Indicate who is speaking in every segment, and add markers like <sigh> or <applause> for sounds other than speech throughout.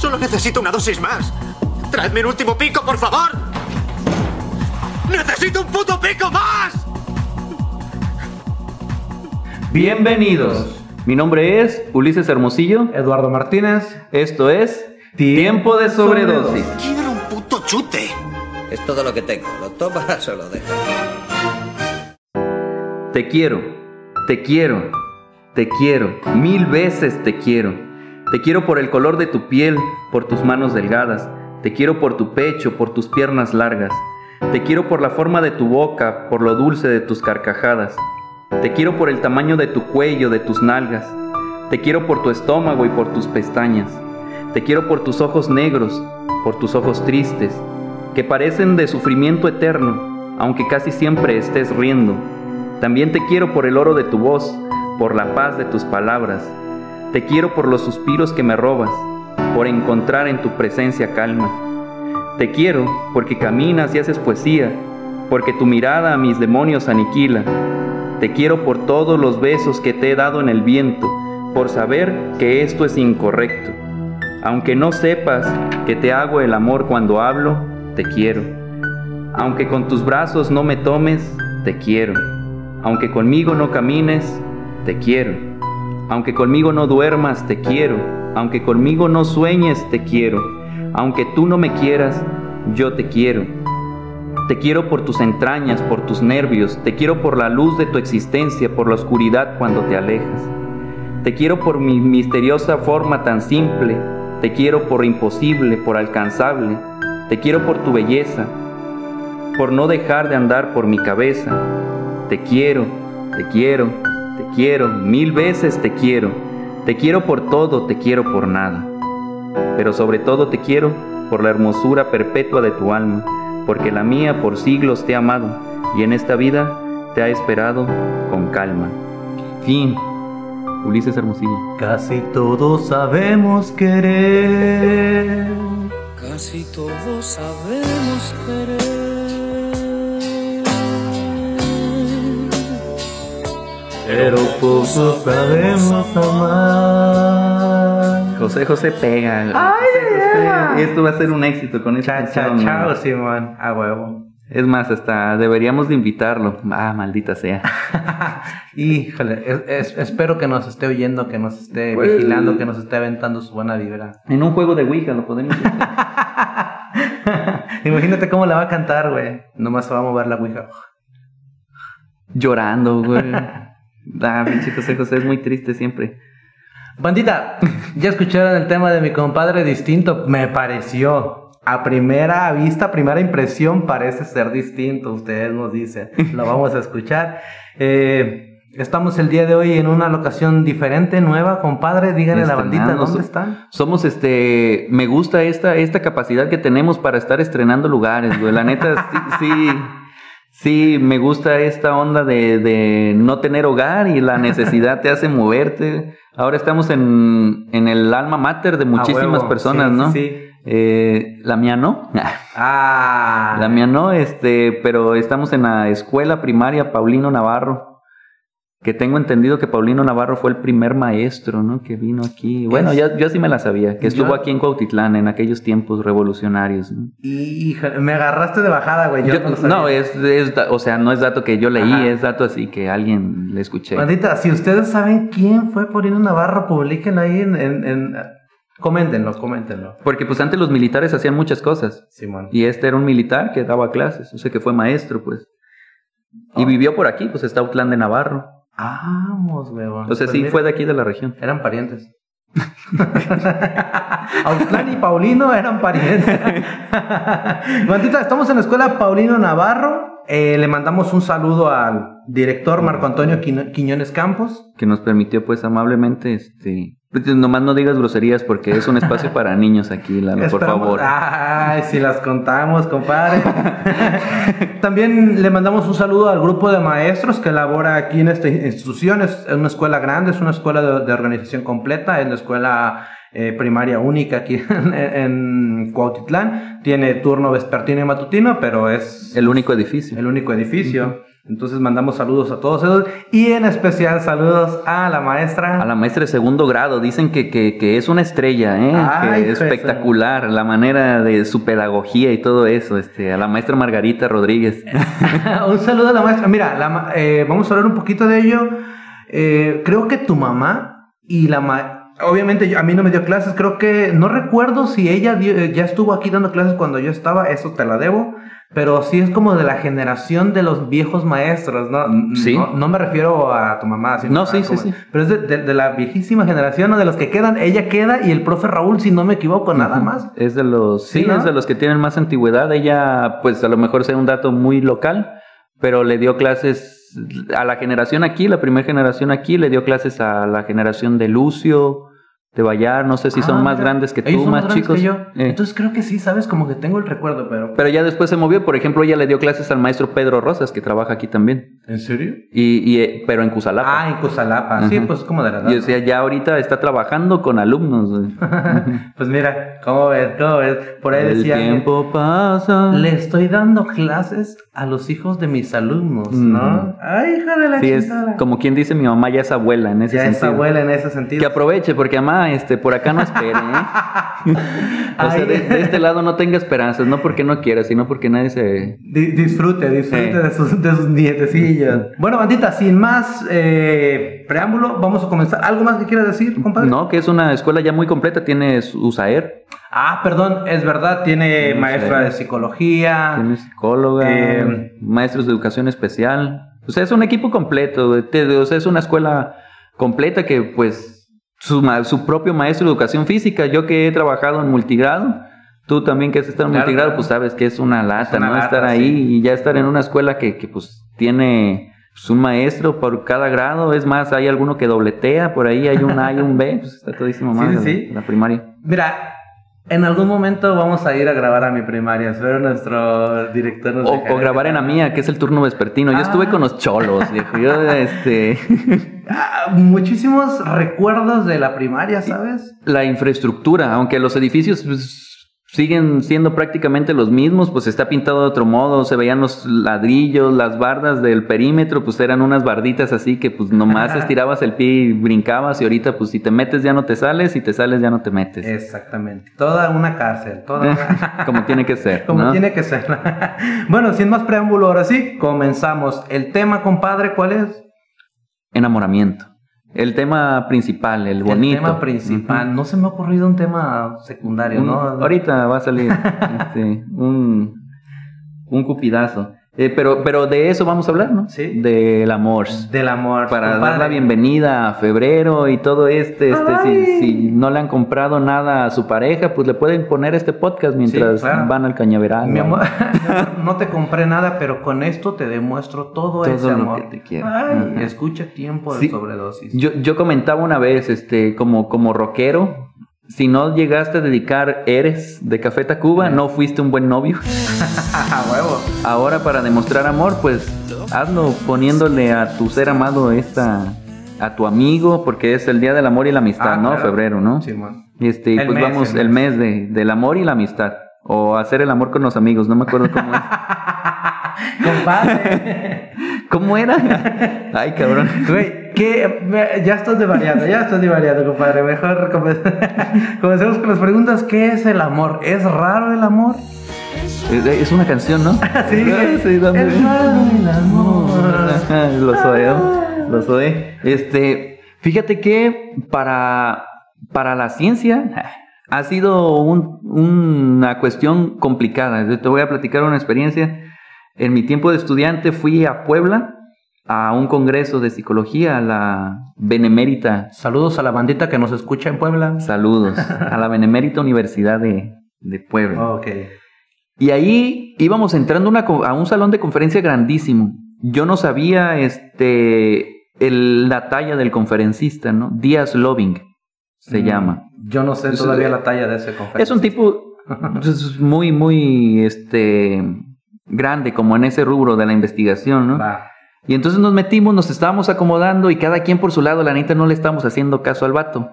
Speaker 1: Solo necesito una dosis más. Traedme un último pico, por favor. ¡Necesito un puto pico más!
Speaker 2: Bienvenidos. Mi nombre es Ulises Hermosillo.
Speaker 3: Eduardo Martínez.
Speaker 2: Esto es Tiempo de Sobredosis.
Speaker 1: Quiero un puto chute.
Speaker 4: Es todo lo que tengo. Lo tomas <laughs> o lo dejas.
Speaker 2: Te quiero, te quiero, te quiero, mil veces te quiero. Te quiero por el color de tu piel, por tus manos delgadas. Te quiero por tu pecho, por tus piernas largas. Te quiero por la forma de tu boca, por lo dulce de tus carcajadas. Te quiero por el tamaño de tu cuello, de tus nalgas. Te quiero por tu estómago y por tus pestañas. Te quiero por tus ojos negros, por tus ojos tristes, que parecen de sufrimiento eterno, aunque casi siempre estés riendo. También te quiero por el oro de tu voz, por la paz de tus palabras. Te quiero por los suspiros que me robas, por encontrar en tu presencia calma. Te quiero porque caminas y haces poesía, porque tu mirada a mis demonios aniquila. Te quiero por todos los besos que te he dado en el viento, por saber que esto es incorrecto. Aunque no sepas que te hago el amor cuando hablo, te quiero. Aunque con tus brazos no me tomes, te quiero. Aunque conmigo no camines, te quiero. Aunque conmigo no duermas, te quiero. Aunque conmigo no sueñes, te quiero. Aunque tú no me quieras, yo te quiero. Te quiero por tus entrañas, por tus nervios. Te quiero por la luz de tu existencia, por la oscuridad cuando te alejas. Te quiero por mi misteriosa forma tan simple. Te quiero por imposible, por alcanzable. Te quiero por tu belleza, por no dejar de andar por mi cabeza. Te quiero, te quiero, te quiero, mil veces te quiero. Te quiero por todo, te quiero por nada. Pero sobre todo te quiero por la hermosura perpetua de tu alma, porque la mía por siglos te ha amado y en esta vida te ha esperado con calma. Fin. Ulises Hermosillo.
Speaker 3: Casi todos sabemos querer.
Speaker 5: Casi todos sabemos querer.
Speaker 3: Pero pocos sabemos amar.
Speaker 2: José José pega.
Speaker 3: Ay,
Speaker 2: José. Esto va a ser un éxito con esta
Speaker 3: Chao, chao,
Speaker 2: canción,
Speaker 3: chao,
Speaker 2: ¿no?
Speaker 3: Simón. A huevo.
Speaker 2: Es más, hasta deberíamos de invitarlo. Ah, maldita sea. <laughs>
Speaker 3: Híjole, es- es- espero que nos esté oyendo, que nos esté
Speaker 2: Pues-
Speaker 3: vigilando, que nos esté aventando su buena vibra.
Speaker 2: En un juego de Ouija lo podemos. <laughs>
Speaker 3: Imagínate cómo la va a cantar, güey. Nomás se va a mover la ouija.
Speaker 2: Llorando, güey. Ah, pinche José José es muy triste siempre.
Speaker 3: Bandita, ya escucharon el tema de mi compadre distinto. Me pareció. A primera vista, primera impresión, parece ser distinto. Ustedes nos dicen. Lo <laughs> vamos a escuchar. Eh, estamos el día de hoy en una locación diferente, nueva, compadre. Díganle a la bandita dónde están.
Speaker 2: Somos este. Me gusta esta, esta capacidad que tenemos para estar estrenando lugares, güey. La neta, sí, <laughs> sí. Sí, me gusta esta onda de, de no tener hogar y la necesidad te hace moverte. Ahora estamos en, en el alma mater de muchísimas
Speaker 3: huevo.
Speaker 2: personas,
Speaker 3: Sí,
Speaker 2: ¿no?
Speaker 3: Sí.
Speaker 2: Eh, la mía no.
Speaker 3: Ah.
Speaker 2: La mía no, este, pero estamos en la escuela primaria Paulino Navarro. Que tengo entendido que Paulino Navarro fue el primer maestro, ¿no? Que vino aquí. Bueno,
Speaker 3: Es-
Speaker 2: ya, yo sí me la sabía, que estuvo
Speaker 3: Yo-
Speaker 2: aquí en Cuautitlán en aquellos tiempos revolucionarios. ¿no?
Speaker 3: Híjole, me agarraste de bajada, güey. Yo
Speaker 2: Yo-
Speaker 3: no
Speaker 2: es, o sea, no es dato que yo leí,
Speaker 3: Ajá.
Speaker 2: es dato así que alguien le escuché.
Speaker 3: Bandita, si ustedes saben quién fue Paulino Navarro, publiquen ahí en, en, en- Coméntenlo, coméntenlo.
Speaker 2: Porque pues antes los militares hacían muchas cosas.
Speaker 3: Simón.
Speaker 2: Y este era un militar que daba clases, o sea que fue maestro, pues. Y
Speaker 3: Oh.
Speaker 2: vivió por aquí, pues está Autlán de Navarro.
Speaker 3: Vamos, weón.
Speaker 2: O sea,
Speaker 3: Pues
Speaker 2: sí,
Speaker 3: mira,
Speaker 2: fue de aquí de la región.
Speaker 3: Eran parientes. <laughs> Autlán y Paulino eran parientes. <laughs> Bandita, estamos en la escuela Paulino Navarro. Eh, le mandamos un saludo al director Marco Antonio Quiñones Campos.
Speaker 2: que nos permitió pues amablemente este Nomás no digas groserías porque es un espacio <laughs> para niños aquí, Lalo, por favor.
Speaker 3: Ay, si las contamos, compadre. <laughs> También le mandamos un saludo al grupo de maestros que labora aquí en esta institución. Es una escuela grande, es una escuela de, de organización completa, es la escuela eh, primaria única aquí <laughs> en, en Cuautitlán. Tiene turno vespertino y matutino, pero es
Speaker 2: El único edificio.
Speaker 3: el único edificio. Entonces mandamos saludos a todos esos y en especial saludos a la maestra.
Speaker 2: A la maestra de segundo grado, dicen que, que, que es una estrella, ¿eh?
Speaker 3: Ay,
Speaker 2: que es
Speaker 3: pues,
Speaker 2: espectacular la manera de su pedagogía y todo eso, este, a la maestra Margarita Rodríguez. <laughs> <laughs>
Speaker 3: un saludo a la maestra. Mira, la eh, vamos a hablar un poquito de ello. Eh, creo que tu mamá y la ma Obviamente a mí no me dio clases, creo que no recuerdo si ella dio- eh, ya estuvo aquí dando clases cuando yo estaba, eso te la debo, pero sí es como de la generación de los viejos maestros, ¿no? N-
Speaker 2: Sí.
Speaker 3: No, no me refiero a tu mamá, sino
Speaker 2: No, sí, sí, sí.
Speaker 3: Pero es de, de- de la viejísima generación, ¿no? De los que quedan, ella queda y el profe Raúl, si no me equivoco, nada más.
Speaker 2: Es de los, sí,
Speaker 3: Sí, ¿no?
Speaker 2: es de los que tienen más antigüedad. Ella, pues a lo mejor sea un dato muy local, pero le dio clases a la generación aquí, la primera generación aquí, le dio clases a la generación de Lucio, de Bayar, no sé si son
Speaker 3: Ah,
Speaker 2: más grandes que tú, más
Speaker 3: grandes
Speaker 2: chicos.
Speaker 3: que yo.
Speaker 2: Eh.
Speaker 3: Entonces creo que sí, sabes, como que tengo el recuerdo, pero...
Speaker 2: Pero ya después se movió, por ejemplo, ella le dio clases al maestro Pedro Rosas, que trabaja aquí también.
Speaker 3: ¿En serio?
Speaker 2: Y, y, eh, pero en Cusalapa.
Speaker 3: Ah, en Cusalapa. Sí, pues como de la edad.
Speaker 2: Y o sea, ya ahorita está trabajando con alumnos. <laughs>
Speaker 3: pues mira, ¿cómo ves? ¿Cómo ves? Por ahí
Speaker 2: El
Speaker 3: decía...
Speaker 2: tiempo pasa.
Speaker 3: Le estoy dando clases a los hijos de mis alumnos, ¿no? Ay, hija de la
Speaker 2: Sí, es como quien dice mi mamá ya es abuela en ese
Speaker 3: Ya es
Speaker 2: sentido.
Speaker 3: abuela en ese sentido.
Speaker 2: Que aproveche, porque este, por acá no espere, ¿eh? <laughs> o sea, de, de este lado no tenga esperanzas, no porque no quiera, sino porque nadie se...
Speaker 3: Di- disfrute, disfrute de, sus, de sus nietecillos. bueno, bandita, sin más eh, preámbulo, vamos a comenzar. ¿Algo más que quieras decir, compadre?
Speaker 2: No, que es una escuela ya muy completa, tiene su USAER,
Speaker 3: Ah, perdón, es verdad, tiene maestra de psicología.
Speaker 2: tiene psicóloga,
Speaker 3: Eh,
Speaker 2: maestros de educación especial. O sea, es un equipo completo, o sea, es una escuela completa que pues su, su propio maestro de educación física, yo que he trabajado en multigrado, tú también que has estado en
Speaker 3: Claro,
Speaker 2: multigrado,
Speaker 3: claro.
Speaker 2: pues sabes que es una lata,
Speaker 3: una
Speaker 2: ¿no?
Speaker 3: lata,
Speaker 2: estar ahí
Speaker 3: sí.
Speaker 2: y ya estar en una escuela que, que pues tiene pues, un maestro por cada grado, es más, hay alguno que dobletea, por ahí hay un A y un B, pues está todísimo más
Speaker 3: sí,
Speaker 2: la-
Speaker 3: sí.
Speaker 2: la primaria.
Speaker 3: Mira, en algún momento vamos a ir a grabar a mi primaria. Espero nuestro director nos
Speaker 2: O, o grabar en Amía, que es el turno vespertino. Yo
Speaker 3: Ah.
Speaker 2: estuve con los cholos, viejo. Yo, este... <laughs>
Speaker 3: Ah, muchísimos recuerdos de la primaria, ¿sabes?
Speaker 2: la infraestructura, aunque los edificios pues, siguen siendo prácticamente los mismos, pues está pintado de otro modo, se veían los ladrillos, las bardas del perímetro, pues eran unas barditas así que pues nomás estirabas el pie y brincabas y ahorita pues si te metes ya no te sales, si te sales ya no te metes.
Speaker 3: Exactamente. Toda una cárcel. Toda una... <laughs>
Speaker 2: Como tiene que ser. <laughs>
Speaker 3: Como
Speaker 2: ¿no?
Speaker 3: tiene que ser. <laughs> bueno, sin más preámbulo, ahora sí, comenzamos. El tema, compadre, ¿cuál es?
Speaker 2: Enamoramiento. El tema principal, el bonito.
Speaker 3: El tema principal. No se me ha ocurrido un tema secundario,
Speaker 2: Un-
Speaker 3: ¿no?
Speaker 2: Ahorita va a salir <laughs> este, un, un cupidazo. Eh, pero, pero de eso vamos a hablar, ¿no?
Speaker 3: Sí.
Speaker 2: Del amor.
Speaker 3: Del amor.
Speaker 2: Para
Speaker 3: compadre.
Speaker 2: dar la bienvenida a febrero y todo este, este si, si no le han comprado nada a su pareja, pues le pueden poner este podcast mientras
Speaker 3: claro.
Speaker 2: van al cañaveral.
Speaker 3: Mi
Speaker 2: ¿no?
Speaker 3: amor, <laughs> <laughs> no te compré nada, pero con esto te demuestro todo,
Speaker 2: Todo
Speaker 3: ese
Speaker 2: lo
Speaker 3: amor.
Speaker 2: que te quiero.
Speaker 3: Ay, escucha tiempo de
Speaker 2: Sí.
Speaker 3: sobredosis.
Speaker 2: Yo, yo comentaba una vez, este, como, como rockero, si no llegaste a dedicar Eres de Café Tacuba, no fuiste un buen novio. <laughs>
Speaker 3: Huevo.
Speaker 2: Ahora para demostrar amor, pues hazlo poniéndole a tu ser amado esta a tu amigo, porque es el día del amor y la amistad,
Speaker 3: Ah,
Speaker 2: ¿no?
Speaker 3: claro.
Speaker 2: Febrero, ¿no?
Speaker 3: Simón.
Speaker 2: Este,
Speaker 3: El
Speaker 2: pues
Speaker 3: mes,
Speaker 2: vamos,
Speaker 3: el
Speaker 2: el mes de, del amor y la amistad. O hacer el amor con los amigos, no me acuerdo cómo es. <laughs>
Speaker 3: Compadre. <laughs>
Speaker 2: ¿Cómo era? Ay, cabrón.
Speaker 3: Güey, ¿qué? Ya estás divariando, ya estás divariando, compadre. Mejor come- <laughs> comencemos con las preguntas. ¿Qué es el amor? ¿Es raro el amor?
Speaker 2: Es, una canción, ¿no? <laughs>
Speaker 3: Sí,
Speaker 2: sí, ¿dónde?
Speaker 3: es raro el amor.
Speaker 2: Lo soy, ¿no? Lo soy. Este, fíjate que para, para la ciencia ha sido un- una cuestión complicada. Te voy a platicar una experiencia. En mi tiempo de estudiante fui a Puebla a un congreso de psicología, a la Benemérita,
Speaker 3: Saludos a la bandita que nos escucha en Puebla.
Speaker 2: saludos, a la Benemérita Universidad de, de Puebla.
Speaker 3: Ok.
Speaker 2: Y ahí íbamos entrando a una a un salón de conferencia grandísimo. Yo no sabía este, el- la talla del conferencista, ¿no? Díaz Loving. se
Speaker 3: Mm.
Speaker 2: llama.
Speaker 3: Yo no sé
Speaker 2: Es-
Speaker 3: todavía la talla de ese conferencista.
Speaker 2: Es un tipo es muy, muy, este, grande como en ese rubro de la investigación, ¿no? Y entonces nos metimos, nos estábamos acomodando y cada quien por su lado, la neta no le estábamos haciendo caso al vato.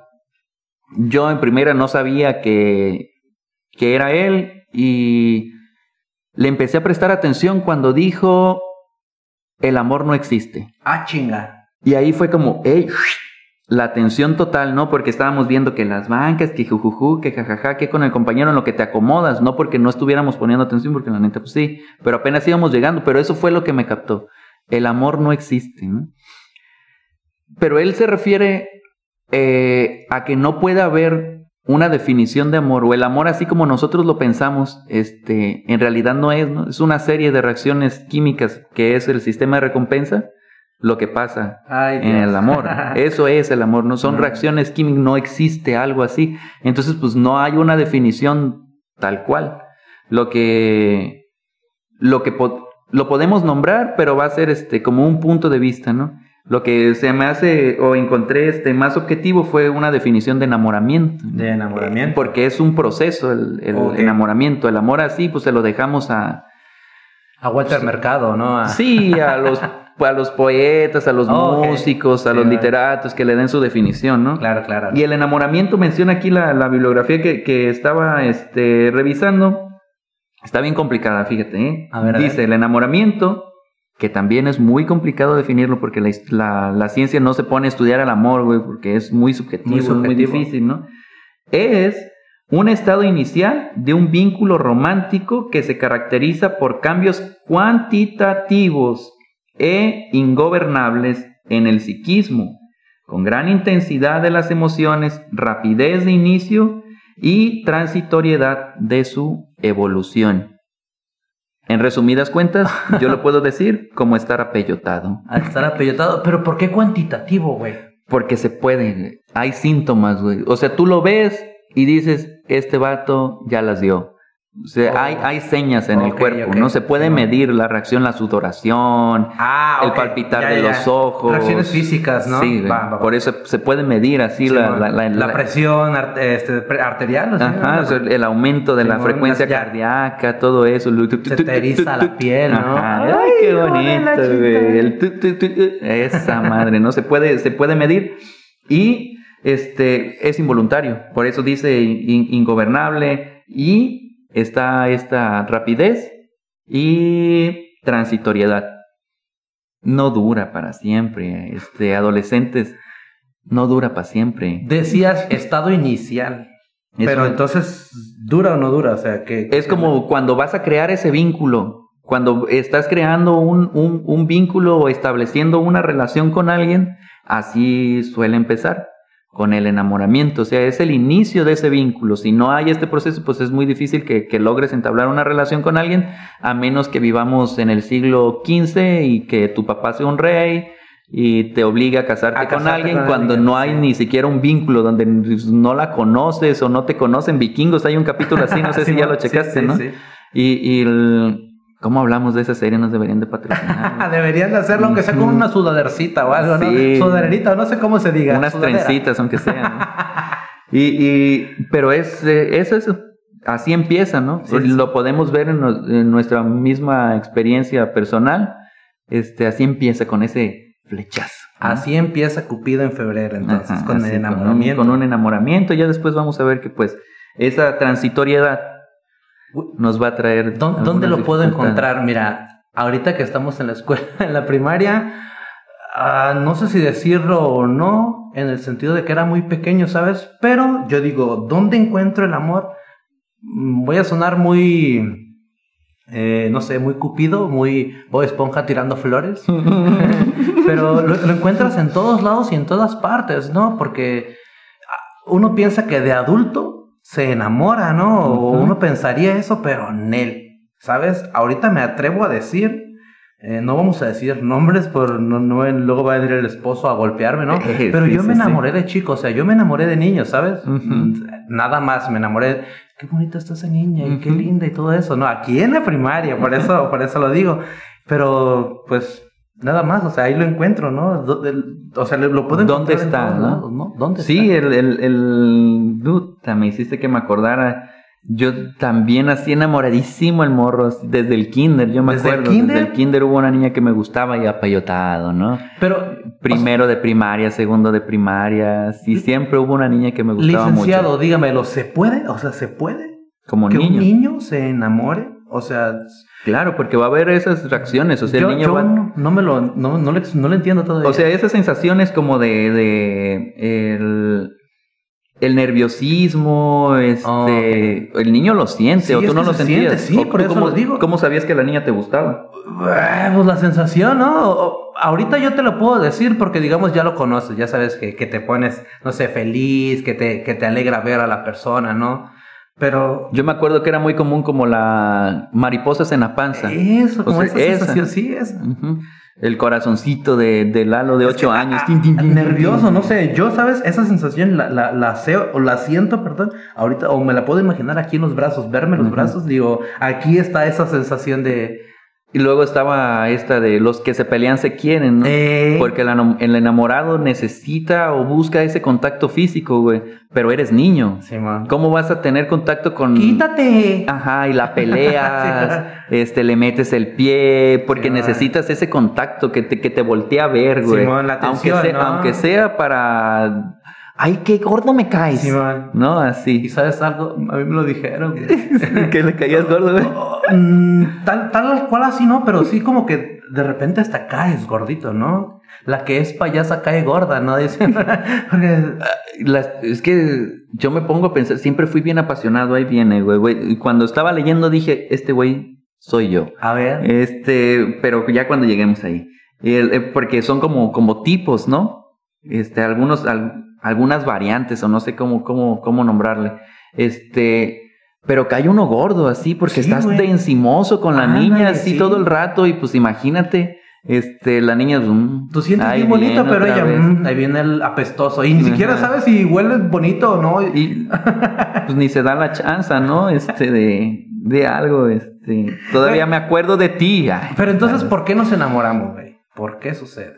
Speaker 2: Yo en primera no sabía que, que era él y le empecé a prestar atención cuando dijo el amor no existe.
Speaker 3: Ah, chinga.
Speaker 2: Y ahí fue como, ey, la atención total, ¿no? Porque estábamos viendo que las bancas, que jujuju, que jajaja, que con el compañero en lo que te acomodas, no porque no estuviéramos poniendo atención, porque la neta, pues sí, pero apenas íbamos llegando, pero eso fue lo que me captó. El amor no existe, ¿no? Pero él se refiere eh, a que no puede haber una definición de amor, o el amor así como nosotros lo pensamos, este, en realidad no es, ¿no? Es una serie de reacciones químicas que es el sistema de recompensa, lo que pasa
Speaker 3: Ay,
Speaker 2: en el amor. <laughs> Eso es el amor, no son reacciones químicas, no existe algo así. Entonces, pues no hay una definición tal cual. Lo que lo que lo podemos nombrar, pero va a ser este como un punto de vista, ¿no? Lo que se me hace o encontré este más objetivo fue una definición de enamoramiento.
Speaker 3: De enamoramiento.
Speaker 2: Porque es un proceso el, el enamoramiento. El amor así, pues se lo dejamos a,
Speaker 3: A Walter Mercado, ¿no? A-
Speaker 2: Sí, a los, <laughs> a los poetas, a los
Speaker 3: Oh,
Speaker 2: músicos, a
Speaker 3: Sí,
Speaker 2: los literatos que le den su definición, ¿no?
Speaker 3: Claro, claro.
Speaker 2: Y el enamoramiento menciona aquí la, la bibliografía que, que estaba este, revisando. Está bien complicada, fíjate. ¿eh?
Speaker 3: A ver, a
Speaker 2: Dice,
Speaker 3: ver.
Speaker 2: el enamoramiento, que también es muy complicado definirlo porque la, la- la ciencia no se pone a estudiar el amor, güey, porque es muy subjetivo,
Speaker 3: Muy
Speaker 2: es muy difícil, ¿no? Es un estado inicial de un vínculo romántico que se caracteriza por cambios cuantitativos e ingobernables en el psiquismo, con gran intensidad de las emociones, rapidez de inicio y transitoriedad de su evolución. En resumidas cuentas, yo lo puedo decir como estar apellotado.
Speaker 3: A <laughs> estar apellotado. Pero ¿por qué cuantitativo, güey?
Speaker 2: Porque se puede, hay síntomas, güey. O sea, tú lo ves y dices, este vato ya las dio. O sea,
Speaker 3: Oh.
Speaker 2: hay, hay señas en el cuerpo. ¿no? Se puede medir la reacción, la sudoración,
Speaker 3: Ah,
Speaker 2: el palpitar
Speaker 3: Ya,
Speaker 2: de
Speaker 3: ya,
Speaker 2: los ojos.
Speaker 3: Reacciones físicas, ¿no?
Speaker 2: Sí.
Speaker 3: Va, va, va.
Speaker 2: por eso se puede medir así
Speaker 3: Sí,
Speaker 2: la, la, la-
Speaker 3: La
Speaker 2: la-
Speaker 3: presión este, arterial. ¿o sí?
Speaker 2: Ajá, o sea, el aumento de la frecuencia
Speaker 3: ya.
Speaker 2: cardíaca, todo eso.
Speaker 3: Se te eriza la piel, ¿no?
Speaker 2: Ajá.
Speaker 3: Ay,
Speaker 2: qué bonito, güey. El tu, tu, tu, tu. Esa madre, ¿no? Se puede, se puede medir. Y este es involuntario. Por eso dice in- ingobernable. Y está esta rapidez y transitoriedad. No dura para siempre. Este, adolescentes, no dura para siempre.
Speaker 3: Decías estado inicial.
Speaker 2: Es
Speaker 3: pero
Speaker 2: un-
Speaker 3: entonces, ¿dura o no dura? O sea, que...
Speaker 2: Es como cuando vas a crear ese vínculo, cuando estás creando un, un- un vínculo o estableciendo una relación con alguien, así suele empezar, con el enamoramiento, o sea, es el inicio de ese vínculo. Si no hay este proceso, pues es muy difícil que, que logres entablar una relación con alguien, a menos que vivamos en el siglo XV y que tu papá sea un rey y te obliga a casarte,
Speaker 3: A
Speaker 2: con
Speaker 3: casarte
Speaker 2: alguien
Speaker 3: con
Speaker 2: cuando no hay ni siquiera un vínculo donde no la conoces o no te conocen. Vikingos, hay un capítulo así, no sé <laughs> si ya lo checaste,
Speaker 3: sí,
Speaker 2: ¿no?
Speaker 3: sí.
Speaker 2: Y, y el- ¿cómo hablamos de esa serie? Nos deberían de patrocinar. <laughs>
Speaker 3: Deberían de hacerlo, aunque sea con una sudadercita o algo,
Speaker 2: Sí.
Speaker 3: ¿no? Sudaderita, no sé cómo se diga.
Speaker 2: Unas
Speaker 3: sudadera.
Speaker 2: trencitas, aunque sean. ¿no? <laughs> Y, y- pero es, eh, es eso. Así empieza, ¿no?
Speaker 3: Sí, sí.
Speaker 2: Lo podemos ver en, nos- en nuestra misma experiencia personal. Este, así empieza con ese flechazo. ¿no?
Speaker 3: Así empieza Cupido en febrero, entonces,
Speaker 2: Ajá,
Speaker 3: con el enamoramiento.
Speaker 2: Con un, con un enamoramiento. Ya después vamos a ver que, pues, esa transitoriedad nos va a traer.
Speaker 3: ¿Dó- ¿Dónde lo puedo encontrar? Mira, ahorita que estamos en la escuela, <laughs> en la primaria, ah, no sé si decirlo o no, en el sentido de que era muy pequeño, ¿sabes? Pero yo digo, ¿dónde encuentro el amor? Mm, Voy a sonar muy, eh, no sé, muy cupido, muy Bob Esponja tirando flores. <laughs> <laughs> Pero lo, lo encuentras en todos lados y en todas partes, ¿no? Porque ah, uno piensa que de adulto se enamora, ¿no? Uno pensaría eso, pero en él, ¿sabes? Ahorita me atrevo a decir, eh, no vamos a decir nombres, por no, no, luego va a venir el esposo a golpearme, ¿no?
Speaker 2: Eh,
Speaker 3: Pero
Speaker 2: sí,
Speaker 3: yo me
Speaker 2: sí.
Speaker 3: enamoré de chico, o sea, yo me enamoré de niño, ¿sabes? Mm, Nada más, me enamoré. Qué bonita está esa niña y qué linda y todo eso, ¿no? Aquí en la primaria, por eso, <laughs> por eso lo digo. Pero, pues, Nada más, o sea, ahí lo encuentro, ¿no? O sea, lo puedo
Speaker 2: ¿Dónde está, ¿no?
Speaker 3: ¿Dónde
Speaker 2: Sí,
Speaker 3: está?
Speaker 2: el, el, el... Puta, me hiciste que me acordara. Yo también así enamoradísimo el morro, desde el kinder, yo me
Speaker 3: ¿Desde el
Speaker 2: acuerdo.
Speaker 3: kinder?
Speaker 2: Desde el kinder hubo una niña que me gustaba y apayotado, ¿no?
Speaker 3: Pero,
Speaker 2: Primero de primaria, segundo de primaria, sí, siempre hubo una niña que me gustaba
Speaker 3: licenciado,
Speaker 2: mucho.
Speaker 3: dígamelo, ¿se puede? O sea, ¿se puede?
Speaker 2: Como
Speaker 3: que
Speaker 2: niño.
Speaker 3: un niño se enamore? O sea,
Speaker 2: Claro, porque va a haber esas reacciones, o sea,
Speaker 3: yo,
Speaker 2: el niño
Speaker 3: yo
Speaker 2: va...
Speaker 3: no, no me lo, no, no, le, no le entiendo todavía.
Speaker 2: O sea, esas sensaciones como de, de el, el nerviosismo, este,
Speaker 3: Ah,
Speaker 2: el niño lo siente,
Speaker 3: Sí,
Speaker 2: o tú no lo
Speaker 3: se
Speaker 2: sentías.
Speaker 3: siente, sí,
Speaker 2: ¿O
Speaker 3: por eso
Speaker 2: cómo,
Speaker 3: lo digo.
Speaker 2: ¿Cómo sabías que la niña te gustaba?
Speaker 3: Ah, Pues la sensación, ¿no? O- o- ahorita yo te lo puedo decir porque, digamos, ya lo conoces, ya sabes que, que te pones, no sé, feliz, que te, que te alegra ver a la persona, ¿no? Pero
Speaker 2: Yo me acuerdo que era muy común como la mariposas en la panza.
Speaker 3: eso,
Speaker 2: O
Speaker 3: como
Speaker 2: sea,
Speaker 3: esa,
Speaker 2: esa.
Speaker 3: sensación, sí, es.
Speaker 2: El corazoncito de, de Lalo de 8 años.
Speaker 3: ah,
Speaker 2: Tin, tin, tin,
Speaker 3: nervioso, no sé, yo, ¿sabes? Esa sensación la, la, la sé, o la siento, perdón, ahorita, o me la puedo imaginar aquí en los brazos, verme los brazos, digo, aquí está esa sensación de...
Speaker 2: Y luego estaba esta de los que se pelean se quieren, ¿no?
Speaker 3: eh,
Speaker 2: Porque el, enam- el enamorado necesita o busca ese contacto físico, güey. Pero eres niño.
Speaker 3: Simón.
Speaker 2: ¿Cómo vas a tener contacto con...
Speaker 3: Quítate.
Speaker 2: Ajá, y la peleas, <laughs> este, le metes el pie, porque
Speaker 3: Sí, man.
Speaker 2: necesitas ese contacto que te, que te voltee a ver, güey.
Speaker 3: Simón, la atención,
Speaker 2: aunque, sea,
Speaker 3: ¿no?
Speaker 2: aunque sea para... Ay, qué gordo me caes.
Speaker 3: Simón.
Speaker 2: ¿No?
Speaker 3: ¿Y
Speaker 2: Así.
Speaker 3: sabes algo? A mí me lo dijeron. <laughs>
Speaker 2: que le caías gordo, güey.
Speaker 3: Mm, tal, tal cual así, ¿no? Pero sí como que de repente hasta caes gordito, ¿no? La que es payasa cae gorda, ¿no? <laughs> Dicen. Porque-
Speaker 2: Las- es que yo me pongo a pensar, siempre fui bien apasionado, ahí viene, güey, güey. Y cuando estaba leyendo dije, este güey soy yo.
Speaker 3: a ver.
Speaker 2: Este, pero ya cuando lleguemos ahí. El- eh, porque son como, como tipos, ¿no? Este, algunos, al- algunas variantes, o no sé cómo, cómo, cómo nombrarle. Este, pero cae uno gordo así, porque
Speaker 3: Sí,
Speaker 2: estás
Speaker 3: güey.
Speaker 2: de encimoso con la niña así
Speaker 3: sí.
Speaker 2: todo el rato, y pues imagínate, este, la niña, mm,
Speaker 3: Tú sientes bien bonito, pero ella, mm, ahí viene el apestoso. Y ni siquiera sabes si huele bonito o no.
Speaker 2: Y pues ni se da la chance, ¿no? Este, de, de algo, este. Todavía me acuerdo de ti. Ay,
Speaker 3: Pero entonces,
Speaker 2: claro.
Speaker 3: ¿por qué nos enamoramos, güey? ¿Por qué sucede?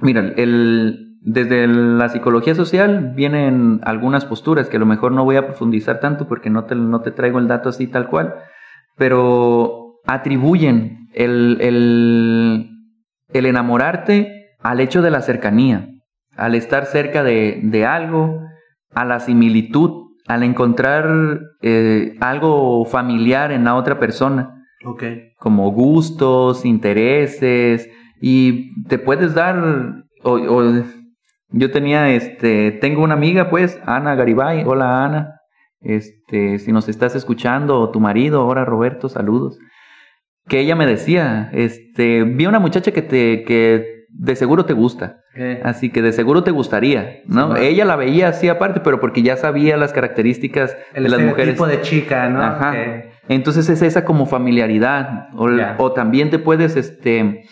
Speaker 2: Mira, el, desde la psicología social vienen algunas posturas que a lo mejor no voy a profundizar tanto porque no te, no te traigo el dato así tal cual, pero atribuyen el, el, el enamorarte al hecho de la cercanía, al estar cerca de, de algo, a la similitud, al encontrar eh, algo familiar en la otra persona. Como gustos, intereses y te puedes dar o, o- yo tenía este tengo una amiga pues Ana Garibay, hola Ana. Este, si nos estás escuchando o tu marido, ahora Roberto, saludos. Que ella me decía, este, vi una muchacha que te que de seguro te gusta. Así que de seguro te gustaría, ¿no?
Speaker 3: Sí.
Speaker 2: Ella la veía así aparte, pero porque ya sabía las características
Speaker 3: El
Speaker 2: de las mujeres.
Speaker 3: estereotipo de chica, ¿no?
Speaker 2: Ajá. Entonces es esa como familiaridad. O, o también te puedes, este,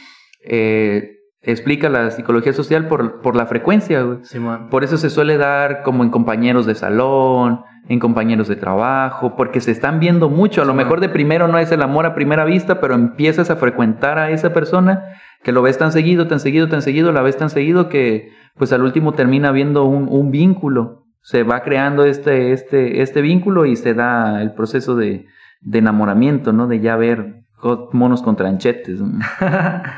Speaker 2: eh, explica la psicología social por, por la frecuencia, güey. Por eso se suele dar como en compañeros de salón, en compañeros de trabajo, porque se están viendo mucho. A lo mejor
Speaker 3: man.
Speaker 2: de primero no es el amor a primera vista, pero empiezas a frecuentar a esa persona que lo ves tan seguido, tan seguido, tan seguido, la ves tan seguido que pues al último termina viendo un, un vínculo. Se va creando este, este, este vínculo y se da el proceso de, de enamoramiento, ¿no? De ya ver monos con tranchetes. ¿no? <laughs>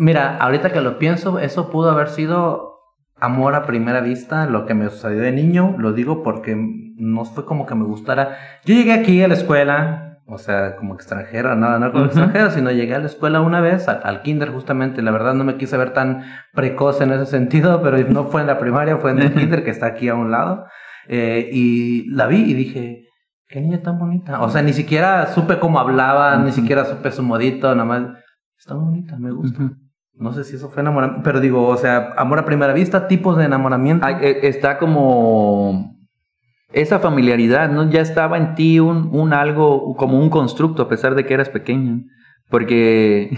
Speaker 3: mira, ahorita que lo pienso, eso pudo haber sido amor a primera vista, lo que me sucedió de niño, lo digo porque no fue como que me gustara. Yo llegué aquí a la escuela, o sea, como extranjero, no, no como
Speaker 2: Ujú.
Speaker 3: extranjero, sino llegué a la escuela una vez, al, al kinder justamente, la verdad no me quise ver tan precoz en ese sentido, pero no fue en la primaria, fue en el kinder que está aquí a un lado, Eh, y la vi y dije, qué niña tan bonita, o sea, ni siquiera supe cómo hablaba, ni siquiera supe su modito, nada más, está bonita, me gusta. No sé si eso fue enamoramiento, pero digo, o sea, amor a primera vista, tipos de enamoramiento.
Speaker 2: Eh, está como esa familiaridad, ¿no? Ya estaba en ti un, un algo, como un constructo, a pesar de que eras pequeño. Porque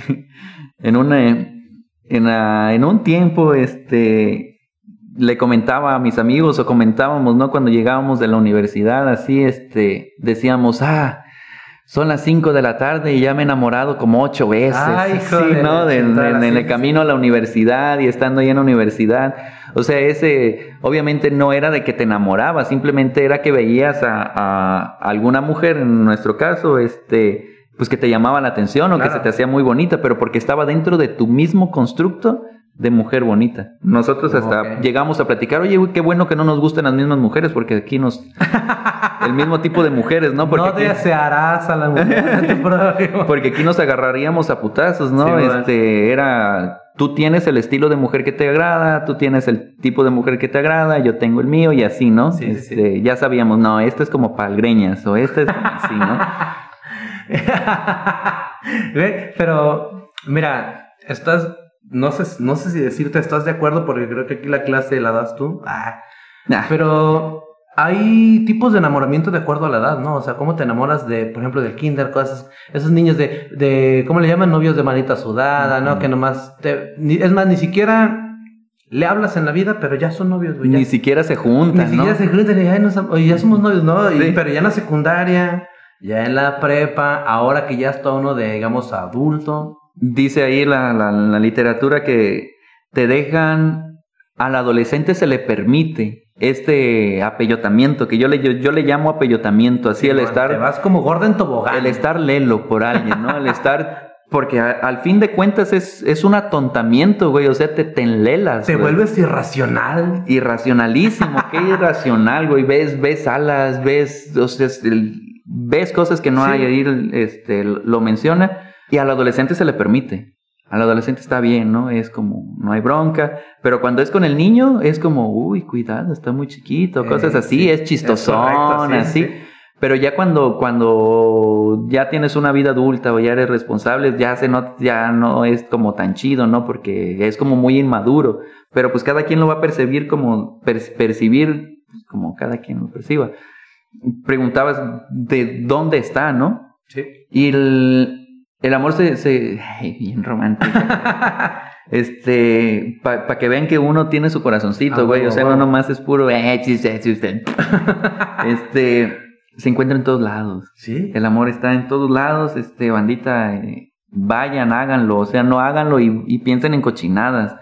Speaker 2: <laughs> en una, en, la- en un tiempo, este, le comentaba a mis amigos o comentábamos, ¿no? Cuando llegábamos de la universidad, así, este, decíamos, ah, son las 5 de la tarde y ya me he enamorado como ocho veces.
Speaker 3: Ay, <laughs>
Speaker 2: sí, ¿no? De- en, el camino a la universidad y estando ahí en la universidad. O sea, ese obviamente no era de que te enamorabas, simplemente era que veías a, a alguna mujer, en nuestro caso, este, pues que te llamaba la atención o que se te hacía muy bonita, pero porque estaba dentro de tu mismo constructo de mujer bonita. Nosotros hasta llegamos a platicar, oye, güey, qué bueno que no nos gustan las mismas mujeres, porque aquí nos... <laughs> el mismo tipo de mujeres, ¿no? Porque
Speaker 3: no
Speaker 2: aquí-
Speaker 3: desearás a la mujer de tu prójimo.
Speaker 2: porque aquí nos agarraríamos a putazos, ¿no? Este, era, tú tienes el estilo de mujer que te agrada, tú tienes el tipo de mujer que te agrada, yo tengo el mío y así, ¿no?
Speaker 3: Sí, sí,
Speaker 2: este, Ya sabíamos, no, este es como palgreñas o este es como así, ¿no? <laughs>
Speaker 3: Pero, mira, estás, no sé, no sé si decirte estás de acuerdo porque creo que aquí la clase la das tú. Ah,
Speaker 2: Nah,
Speaker 3: pero hay tipos de enamoramiento de acuerdo a la edad, ¿no? O sea, ¿cómo te enamoras de, por ejemplo, del kinder, cosas, esos niños de, de, ¿cómo le llaman? Novios de manita sudada, ¿no? Que nomás, te, ni- es más, ni siquiera le hablas en la vida, pero ya son novios, güey. ya-
Speaker 2: ni siquiera se
Speaker 3: ni
Speaker 2: juntan, ¿no?
Speaker 3: siquiera se juntan y "Ay, nos am- oye, ya somos novios, ¿no? Y- pero ya en la secundaria, ya en la prepa, ahora que ya está uno de, digamos, adulto.
Speaker 2: Dice ahí la, la- la literatura que te dejan, al adolescente se le permite este apellotamiento, que yo le, yo, yo le llamo apellotamiento, así el
Speaker 3: Te
Speaker 2: estar...
Speaker 3: vas como gordo en tobogán.
Speaker 2: El estar lelo por alguien, ¿no? El estar. Porque a- al fin de cuentas es, es un atontamiento, güey. O sea, te, te enlelas.
Speaker 3: Te
Speaker 2: güey.
Speaker 3: vuelves irracional.
Speaker 2: Irracionalísimo. Qué <laughs> irracional, güey. Ves, ves alas, ves. O sea, ves cosas que no
Speaker 3: Sí.
Speaker 2: hay ahí, este, lo menciona. Y al adolescente se le permite. Al adolescente está bien, ¿no? Es como, no hay bronca. Pero cuando es con el niño, es como, uy, cuidado, está muy chiquito, cosas
Speaker 3: Eh,
Speaker 2: así,
Speaker 3: sí,
Speaker 2: es
Speaker 3: es
Speaker 2: chistosón,
Speaker 3: correcto,
Speaker 2: así.
Speaker 3: sí.
Speaker 2: Pero ya cuando, cuando ya tienes una vida adulta o ya eres responsable, ya se no, ya no es como tan chido, ¿no? Porque es como muy inmaduro. Pero pues cada quien lo va a percibir como, per- percibir como cada quien lo perciba. Preguntabas de dónde está, ¿no?
Speaker 3: Sí.
Speaker 2: Y el, el amor se, se ay, bien romántico. <laughs> este, para que vean que uno tiene su corazoncito, güey. O sea, no
Speaker 3: huevo.
Speaker 2: nomás es puro, eh, <laughs> este, se encuentra en todos lados.
Speaker 3: Sí.
Speaker 2: El amor está en todos lados, este, bandita, eh, vayan, háganlo, o sea, no háganlo y, y piensen en cochinadas,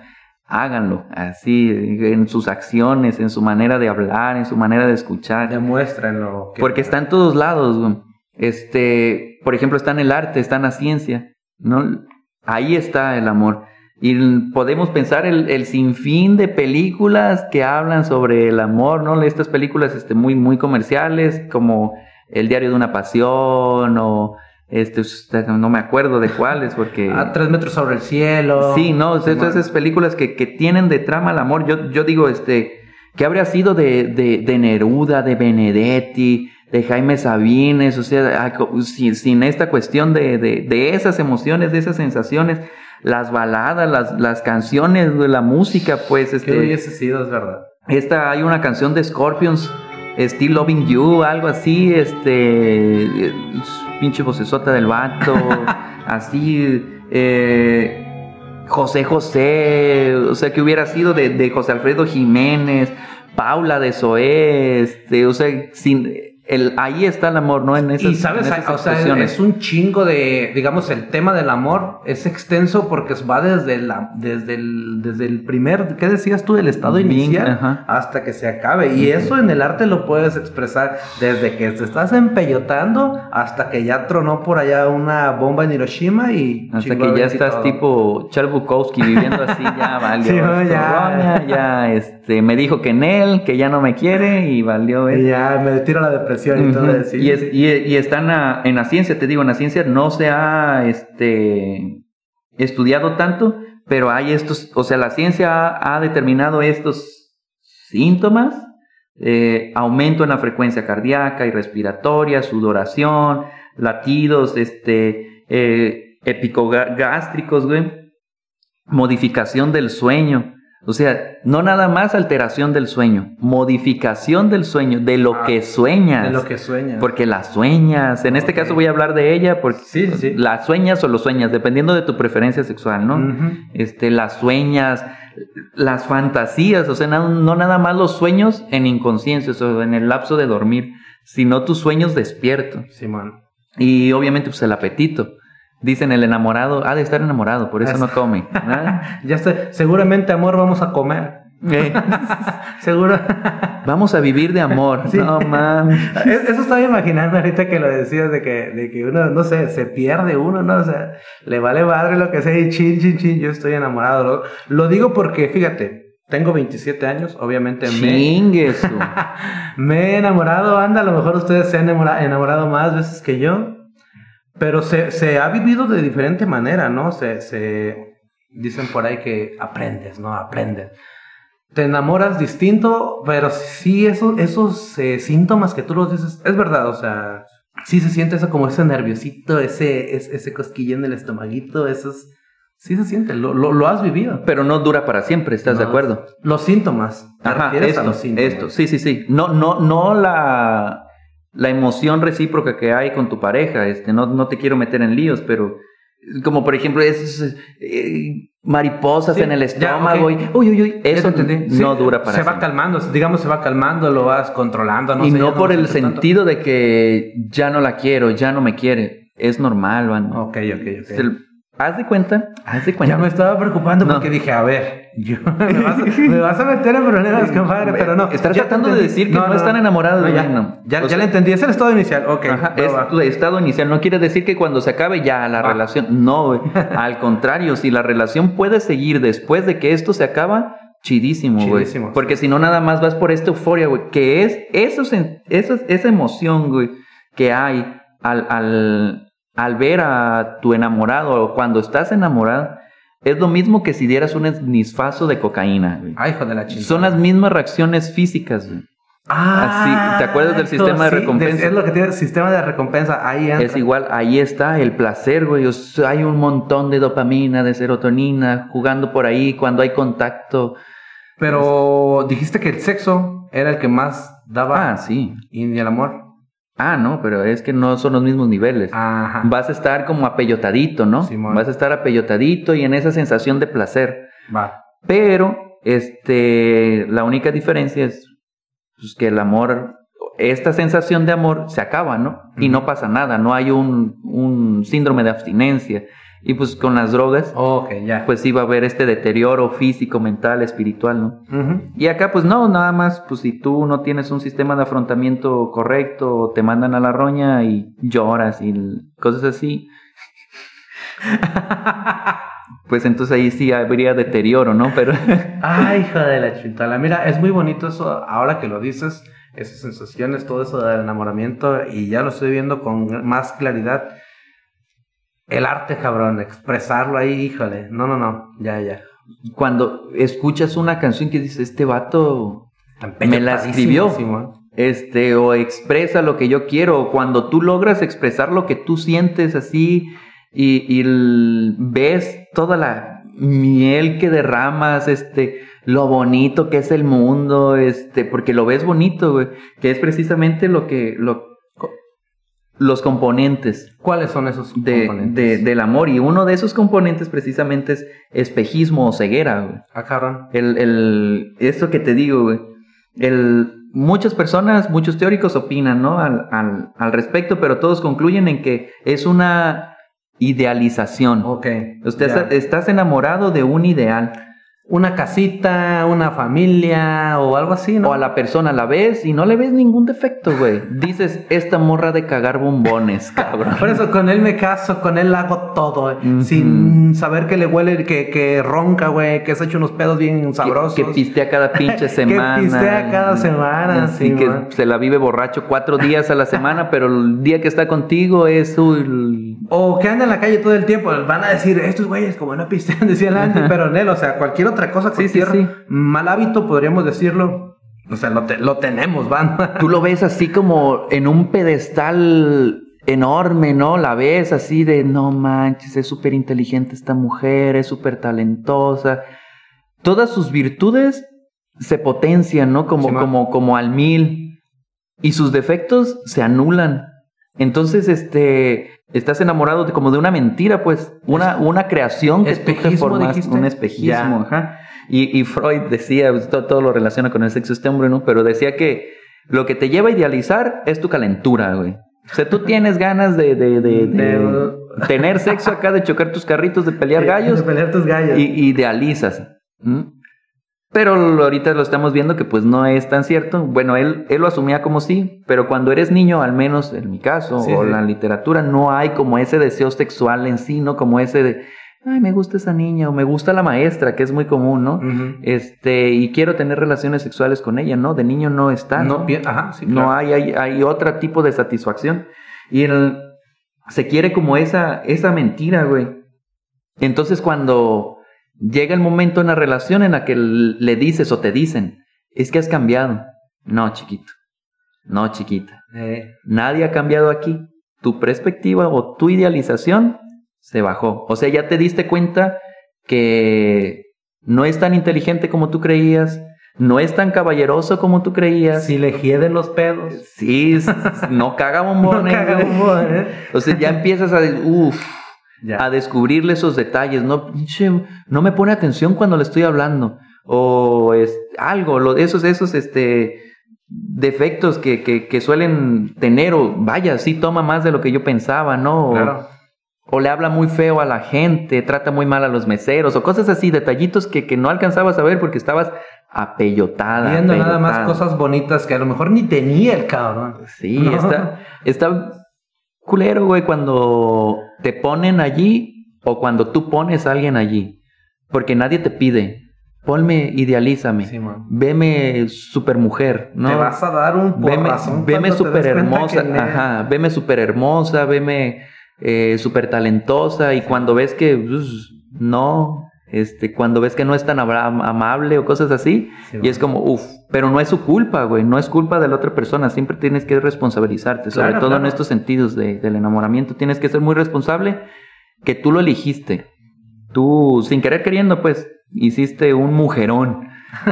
Speaker 2: háganlo, así, en sus acciones, en su manera de hablar, en su manera de escuchar.
Speaker 3: Demuéstrenlo. que-
Speaker 2: Porque está en todos lados, güey. Este, por ejemplo, está en el arte, está en la ciencia, ¿no? Ahí está el amor. Y podemos pensar el, el sinfín de películas que hablan sobre el amor, ¿no? Estas películas este, muy, muy comerciales, como El diario de una pasión, o este, no me acuerdo de cuáles, porque...
Speaker 3: A tres metros sobre el cielo.
Speaker 2: Sí, no, o sea,
Speaker 3: Simón.
Speaker 2: todas esas películas que, que tienen de trama el amor. Yo, yo digo, este, ¿qué habría sido de, de, de Neruda, de Benedetti, de Jaime Sabines? O sea, sin, sin esta cuestión de, de, de esas emociones, de esas sensaciones, las baladas, las, las canciones, la música, pues,
Speaker 3: ¿Qué
Speaker 2: este,
Speaker 3: hubiese sido, es verdad?
Speaker 2: esta, hay una canción de Scorpions, Still Loving You, algo así, este, pinche vocesota del vato, <laughs> así, eh, José José, o sea, que hubiera sido de, de José Alfredo Jiménez, Paula de Zoé, este, o sea, sin, el, ahí está el amor, ¿no? En esas,
Speaker 3: y sabes,
Speaker 2: en esas
Speaker 3: o sea, es un chingo de, digamos, el tema del amor es extenso porque va desde la, desde el, desde el primer, ¿qué decías tú? El estado
Speaker 2: Bien,
Speaker 3: inicial
Speaker 2: ajá.
Speaker 3: hasta que se acabe. Y eso en el arte lo puedes expresar desde que te estás empellotando hasta que ya tronó por allá una bomba en Hiroshima y
Speaker 2: Hasta que ya estás
Speaker 3: todo.
Speaker 2: tipo Charles Bukowski viviendo así, ya <laughs> valió.
Speaker 3: Sí, no, ya,
Speaker 2: este, me dijo que en él, que ya no me quiere y valió.
Speaker 3: Y ya me tiro la depresión y todo eso.
Speaker 2: y, es- y, y está en la, en la ciencia, te digo, en la ciencia no se ha este, estudiado tanto, pero hay estos, o sea, la ciencia ha, ha determinado estos síntomas, eh, aumento en la frecuencia cardíaca y respiratoria, sudoración, latidos, este, eh, epicogástricos, güey, modificación del sueño. O sea, no nada más alteración del sueño, modificación del sueño, de lo
Speaker 3: Ah,
Speaker 2: que sueñas.
Speaker 3: de lo que sueñas.
Speaker 2: Porque las sueñas, en este caso voy a hablar de ella porque
Speaker 3: Sí, sí, sí.
Speaker 2: las sueñas o los sueñas, dependiendo de tu preferencia sexual, ¿no? Este, las sueñas, las fantasías, o sea, no, no nada más los sueños en inconsciencia, o en el lapso de dormir, sino tus sueños despiertos.
Speaker 3: Simón.
Speaker 2: Y obviamente, pues el apetito. Dicen el enamorado, ha de estar enamorado, por eso no come. ¿Ah? <laughs>
Speaker 3: Ya estoy. Seguramente, amor, vamos a comer.
Speaker 2: Eh, <laughs>
Speaker 3: Seguro.
Speaker 2: Vamos a vivir de amor.
Speaker 3: Sí.
Speaker 2: No mames.
Speaker 3: Es- Eso estaba imaginando ahorita que lo decías de que, de que uno, no sé, se pierde uno, ¿no? O sea, le vale madre lo que sea y chin, chin, chin, yo estoy enamorado. Lo, lo digo porque, fíjate, tengo 27 años, obviamente me, <laughs> me he enamorado, anda, a lo mejor ustedes se han enamora- enamorado más veces que yo, pero se, se ha vivido de diferente manera, ¿no? Se, se dicen por ahí que aprendes, ¿no? Aprendes. Te enamoras distinto, pero sí esos, esos eh, síntomas que tú los dices, es verdad, o sea, sí se siente eso como ese nerviosito, ese, ese, ese cosquillón en el estomaguito, esos, sí se siente, lo, lo, lo has vivido.
Speaker 2: Pero no dura para siempre, ¿estás de
Speaker 3: No,
Speaker 2: acuerdo?
Speaker 3: Los síntomas. ¿te
Speaker 2: Ajá, esto,
Speaker 3: a los síntomas?
Speaker 2: esto, sí, sí, sí. No, no, no la, la emoción recíproca que hay con tu pareja. Este, no, no te quiero meter en líos, pero como por ejemplo esas eh, mariposas
Speaker 3: Sí,
Speaker 2: en el
Speaker 3: ya,
Speaker 2: estómago y uy, uy, uy, eso no dura para
Speaker 3: Se va calmando, digamos, se va calmando, lo vas controlando. No
Speaker 2: y
Speaker 3: sé,
Speaker 2: no por
Speaker 3: lo
Speaker 2: el
Speaker 3: tanto.
Speaker 2: sentido de que ya no la quiero, ya no me quiere. Es normal, van.
Speaker 3: Ok, ok, ok.
Speaker 2: Se- haz de cuenta, haz de cuenta.
Speaker 3: Ya me estaba preocupando
Speaker 2: No.
Speaker 3: porque dije, a ver, yo, <laughs> me, vas a, <laughs> me vas a meter en problemas, compadre, pero no.
Speaker 2: Estás
Speaker 3: ya
Speaker 2: tratando de decir que no están enamorados de
Speaker 3: ya,
Speaker 2: no.
Speaker 3: Ya, ya
Speaker 2: sea-
Speaker 3: le entendí, es el estado inicial, ok.
Speaker 2: Ajá, es
Speaker 3: va.
Speaker 2: tu estado inicial. No quiere decir que cuando se acabe ya la
Speaker 3: Ah.
Speaker 2: relación. No, güey. <laughs> Al contrario, si la relación puede seguir después de que esto se acaba, chidísimo, güey.
Speaker 3: Chidísimo,
Speaker 2: Porque si no, nada más vas por esta euforia, güey. Que es eso, eso, esa emoción, güey, que hay al, al, al ver a tu enamorado o cuando estás enamorado. Es lo mismo que si dieras un esnisfazo de cocaína, güey.
Speaker 3: Ay, hijo de la chingada.
Speaker 2: Son las mismas reacciones físicas, güey.
Speaker 3: Ah,
Speaker 2: Así, ¿te acuerdas del sistema de recompensa?
Speaker 3: Es lo que tiene sistema de recompensa. Ahí entra.
Speaker 2: Es igual, ahí está el placer, güey. O sea, hay un montón de dopamina, de serotonina, jugando por ahí cuando hay contacto.
Speaker 3: Pero dijiste que el sexo era el que más daba
Speaker 2: Ah, sí.
Speaker 3: y el amor.
Speaker 2: Ah, no, pero es que no son los mismos niveles.
Speaker 3: Ajá.
Speaker 2: Vas a estar como apellotadito, ¿no?
Speaker 3: Simón.
Speaker 2: Vas a estar apellotadito y en esa sensación de placer.
Speaker 3: Va.
Speaker 2: Pero, este, la única diferencia es pues, que el amor, esta sensación de amor se acaba, ¿no? Y no pasa nada, no hay un, un síndrome de abstinencia. Y pues con las drogas,
Speaker 3: Ok, ya.
Speaker 2: pues sí va a haber este deterioro físico, mental, espiritual, ¿no? Y acá pues no, nada más, pues si tú no tienes un sistema de afrontamiento correcto, te mandan a la roña y lloras y cosas así. <laughs> pues entonces ahí sí habría deterioro, ¿no? Pero <laughs>
Speaker 3: Ay, hija de la chintala. Mira, es muy bonito eso, ahora que lo dices, esas sensaciones, todo eso del enamoramiento, y ya lo estoy viendo con más claridad. El arte, cabrón, expresarlo ahí, híjole. No, no, no, ya, ya.
Speaker 2: cuando escuchas una canción que dice, este vato Me la escribió. Este, o expresa lo que yo quiero, o cuando tú logras expresar lo que tú sientes así y, ves toda la miel que derramas, este, lo bonito que es el mundo, este, porque lo ves bonito, güey, que es precisamente lo que, lo, los componentes
Speaker 3: ¿Cuáles son esos
Speaker 2: de,
Speaker 3: componentes?
Speaker 2: de- del amor, y uno de esos componentes precisamente es espejismo o ceguera, güey.
Speaker 3: Ah, cabrón.
Speaker 2: El, el, esto que te digo, güey. El, muchas personas, muchos teóricos opinan, ¿no? Al, al, al respecto, pero todos concluyen en que es una idealización.
Speaker 3: Ok.
Speaker 2: Usted está- estás enamorado de un ideal.
Speaker 3: Una casita, una familia o algo así, ¿no?
Speaker 2: O a la persona la ves y no le ves ningún defecto, güey. Dices, esta morra de cagar bombones, cabrón.
Speaker 3: Por eso con él me caso, con él hago todo, eh, sin saber que le huele, que, que ronca, güey, que se hecho unos pedos bien sabrosos.
Speaker 2: Que, que pistea cada <laughs> pinche semana.
Speaker 3: pistea cada semana, sí,
Speaker 2: que
Speaker 3: man.
Speaker 2: se la vive borracho cuatro días a la semana, pero el día que está contigo es uy,
Speaker 3: O que anda en la calle todo el tiempo, van a decir, estos güeyes como no pistean, <laughs> decía el Andy, pero Nel, o sea, cualquier otra cosa,
Speaker 2: Sí, sí,
Speaker 3: cualquier
Speaker 2: sí.
Speaker 3: mal hábito, podríamos decirlo, o sea, lo, te- lo tenemos, van.
Speaker 2: Tú lo ves así como en un pedestal enorme, ¿no? La ves así de, no manches, es súper inteligente esta mujer, es súper talentosa. Todas sus virtudes se potencian, ¿no? Como,
Speaker 3: Sí,
Speaker 2: como, como al mil. Y sus defectos se anulan. Entonces, este, estás enamorado de como de una mentira, pues, una, una creación que tú te
Speaker 3: Espejismo,
Speaker 2: formas,
Speaker 3: dijiste.
Speaker 2: un espejismo, ajá. Y, y Freud decía, pues, todo, todo lo relaciona con el sexo este hombre, ¿no? Pero decía que lo que te lleva a idealizar es tu calentura, güey. O sea, tú <laughs> tienes ganas de, de, de- tener sexo acá, de chocar tus carritos, de pelear gallos
Speaker 3: De pelear tus gallos.
Speaker 2: y idealizas. Pero ahorita lo estamos viendo que pues no es tan cierto. Bueno, él, él lo asumía como sí, pero cuando eres niño, al menos en mi caso,
Speaker 3: Sí,
Speaker 2: o
Speaker 3: sí.
Speaker 2: la literatura, no hay como ese deseo sexual en sí, ¿no? Como ese de, ay, me gusta esa niña, o me gusta la maestra, que es muy común, ¿no? Este, y quiero tener relaciones sexuales con ella, ¿no? De niño no está.
Speaker 3: no,
Speaker 2: No,
Speaker 3: Ajá, sí,
Speaker 2: no hay, hay, hay otro tipo de satisfacción. Y el- se quiere como esa, esa mentira, güey. Entonces cuando llega el momento en la relación en la que le dices o te dicen, es que has cambiado. No, chiquito. No, chiquita.
Speaker 3: Eh,
Speaker 2: Nadie ha cambiado aquí. Tu perspectiva o tu idealización se bajó. O sea, ya te diste cuenta que no es tan inteligente como tú creías, no es tan caballeroso como tú creías.
Speaker 3: si le hieden los pedos.
Speaker 2: Sí, no caga <laughs>
Speaker 3: No
Speaker 2: bombones.
Speaker 3: caga
Speaker 2: güey.
Speaker 3: humor, ¿eh?
Speaker 2: O sea, ya empiezas a, de- uf,
Speaker 3: Ya.
Speaker 2: a descubrirle esos detalles. No, no me pone atención cuando le estoy hablando. O es, algo, lo, esos, esos este, defectos que, que, que suelen tener. O vaya, sí toma más de lo que yo pensaba, ¿no? O,
Speaker 3: Claro.
Speaker 2: o le habla muy feo a la gente, trata muy mal a los meseros, o cosas así, detallitos que, que no alcanzabas a ver porque estabas apellotada.
Speaker 3: Viendo nada más cosas bonitas que a lo mejor ni tenía el cabrón.
Speaker 2: Sí,
Speaker 3: No.
Speaker 2: está, está culero, güey, cuando te ponen allí o cuando tú pones a alguien allí. Porque nadie te pide, ponme, idealízame,
Speaker 3: Sí, man.
Speaker 2: veme super mujer, ¿no?
Speaker 3: Te vas a dar un
Speaker 2: veme
Speaker 3: porrazón
Speaker 2: veme
Speaker 3: te
Speaker 2: super hermosa, ajá, veme super hermosa, veme eh, super talentosa y cuando ves que pues, no, este, cuando ves que no es tan amable o cosas así,
Speaker 3: Sí,
Speaker 2: y es como, uff, pero no es su culpa, güey, no es culpa de la otra persona, siempre tienes que responsabilizarte, sobre
Speaker 3: Claro,
Speaker 2: todo en estos sentidos de- del enamoramiento, tienes que ser muy responsable que tú lo elegiste, tú sin querer queriendo, pues, hiciste un mujerón.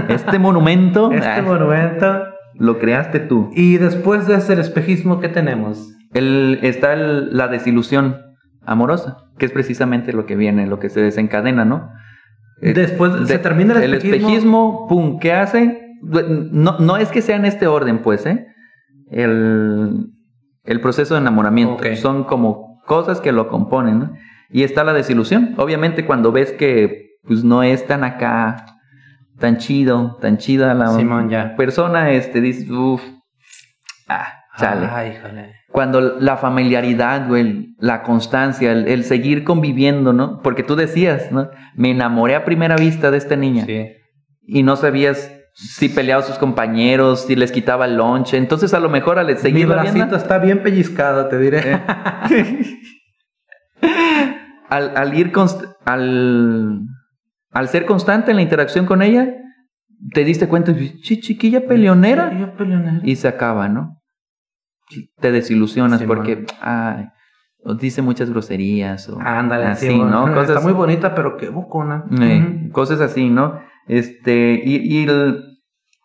Speaker 2: Este <laughs> monumento
Speaker 3: Este
Speaker 2: ah,
Speaker 3: monumento.
Speaker 2: lo creaste tú.
Speaker 3: Y después de ese espejismo, ¿qué tenemos?
Speaker 2: El, está el- la desilusión amorosa, que es precisamente lo que viene, lo que se desencadena, ¿no? Eh,
Speaker 3: Después se termina el espejismo.
Speaker 2: espejismo, pum, ¿qué hace? No, no es que sea en este orden, pues, ¿eh? El, el proceso de enamoramiento. Son como cosas que lo componen, ¿no? Y está la desilusión. Obviamente cuando ves que pues no es tan acá, tan chido, tan chida la
Speaker 3: Simón, ya.
Speaker 2: persona, este, dices, uff, ah, chale.
Speaker 3: Ay, híjole.
Speaker 2: Cuando la familiaridad, güey, la constancia, el, el seguir conviviendo, ¿no? Porque tú decías, ¿no? Me enamoré a primera vista de esta niña
Speaker 3: Sí.
Speaker 2: y no sabías si peleaba a sus compañeros, si les quitaba el lonche. Entonces, a lo mejor al
Speaker 3: Mi
Speaker 2: seguir
Speaker 3: bracito está bien pellizcado, te diré. <laughs>
Speaker 2: al, al ir al, al ser constante en la interacción con ella, te diste cuenta, "Chi, chiquilla peleonera. y se acaba, ¿no? Te desilusionas
Speaker 3: Sí,
Speaker 2: porque ay, dice muchas groserías o
Speaker 3: Ándale,
Speaker 2: así,
Speaker 3: sí,
Speaker 2: ¿no?
Speaker 3: Está
Speaker 2: Cosas,
Speaker 3: muy bonita, pero qué bocona.
Speaker 2: eh, cosas así, ¿no? Este, y, y el-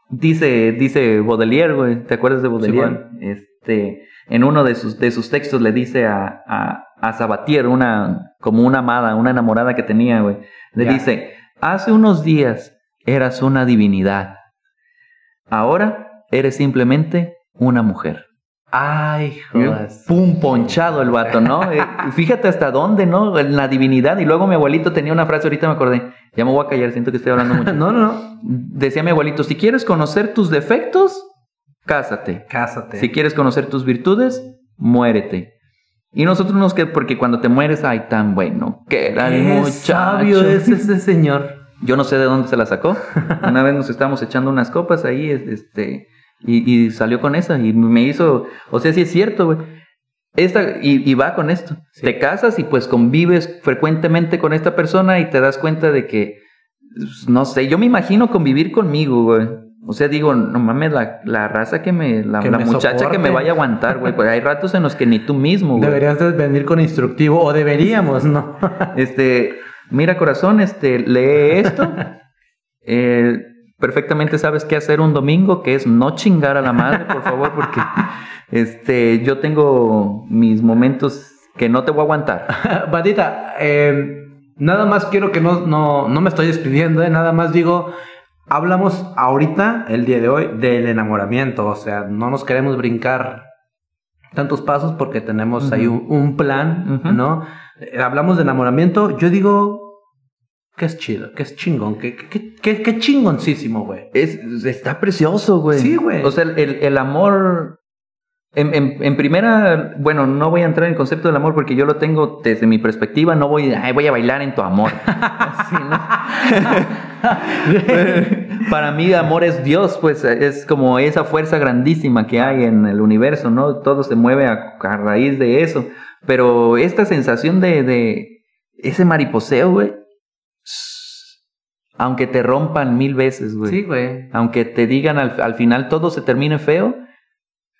Speaker 2: dice, dice Baudelaire, güey, ¿te acuerdas de Baudelaire? Este, en uno de sus, de sus textos le dice a, a, a Sabatier, una, como una amada, una enamorada que tenía, güey, le dice, hace unos días eras una divinidad, ahora eres simplemente una mujer.
Speaker 3: Ay,
Speaker 2: Y
Speaker 3: jodas.
Speaker 2: Pum, ponchado el vato, ¿no? <laughs> Eh, fíjate hasta dónde, ¿no? En la divinidad. Y luego mi abuelito tenía una frase, ahorita me acordé. Ya me voy a callar, siento que estoy hablando mucho. <laughs>
Speaker 3: No, no, no.
Speaker 2: Decía mi abuelito, si quieres conocer tus defectos, cásate.
Speaker 3: Cásate.
Speaker 2: Si quieres conocer tus virtudes, muérete. Y nosotros nos que porque cuando te mueres, ay, tan bueno que era el muchacho.
Speaker 3: sabio es ese señor. <laughs>
Speaker 2: Yo no sé de dónde se la sacó. Una vez nos estábamos echando unas copas ahí, este, y, y salió con esa y me hizo, o sea, sí es cierto, güey. Esta, y, y va con esto.
Speaker 3: Sí.
Speaker 2: Te casas y pues convives frecuentemente con esta persona y te das cuenta de que, no sé, yo me imagino convivir conmigo, güey. O sea, digo, no mames, la, la raza que me, la,
Speaker 3: Que
Speaker 2: la
Speaker 3: me
Speaker 2: muchacha que me vaya a aguantar, güey. Pues hay ratos en los que ni tú mismo, güey.
Speaker 3: Deberías de venir con instructivo, o deberíamos, ¿no? <laughs>
Speaker 2: Este, mira corazón, este, lee esto. <laughs> Eh, perfectamente sabes qué hacer un domingo, que es no chingar a la madre, por favor, porque <laughs> este, yo tengo mis momentos que no te voy a aguantar. <laughs>
Speaker 3: Bandita, eh, nada más quiero que no, no, no me estoy despidiendo, ¿eh? nada más digo, hablamos ahorita, el día de hoy, del enamoramiento, o sea, no nos queremos brincar tantos pasos porque tenemos ahí un, un plan. ¿no? Eh, hablamos de enamoramiento, yo digo que es chido, que es chingón, que, que, que, que chingoncísimo, güey.
Speaker 2: Es, está precioso, güey.
Speaker 3: Sí, güey.
Speaker 2: O sea, el, el- amor. En, en- en primera, bueno, no voy a entrar en el concepto del amor porque yo lo tengo desde mi perspectiva. No voy, ay, voy a bailar en tu amor. <laughs> Así, ¿no? <laughs> Para mí, amor es Dios, pues es como esa fuerza grandísima que hay en el universo, ¿no? Todo se mueve a, a raíz de eso. Pero esta sensación de, de ese mariposeo, güey, aunque te rompan mil veces, güey.
Speaker 3: Sí, güey.
Speaker 2: Aunque te digan al, al final todo se termine feo,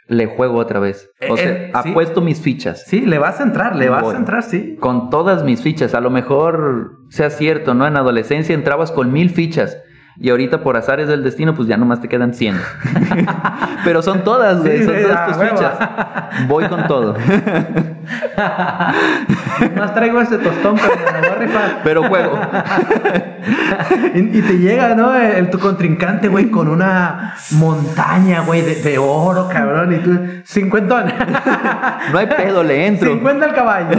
Speaker 2: le juego otra vez. O
Speaker 3: Eh,
Speaker 2: sea,
Speaker 3: eh, sí.
Speaker 2: apuesto mis fichas.
Speaker 3: Sí, le vas a entrar, le vas
Speaker 2: Voy.
Speaker 3: a entrar, sí.
Speaker 2: Con todas mis fichas. A lo mejor sea cierto, ¿no? En adolescencia entrabas con mil fichas. Y ahorita por azares del destino, pues ya nomás te quedan 100. <laughs> Pero son todas, güey.
Speaker 3: Sí,
Speaker 2: son todas
Speaker 3: ah,
Speaker 2: tus fichas. Voy con todo. <laughs>
Speaker 3: Más traigo este tostón, pero me voy a rifar.
Speaker 2: Pero juego. <laughs>
Speaker 3: Y, y te llega, ¿no? El, tu contrincante, güey, con una montaña, güey, de, de oro, cabrón. Y tú, 50.
Speaker 2: No hay pedo, le entro.
Speaker 3: 50 al caballo.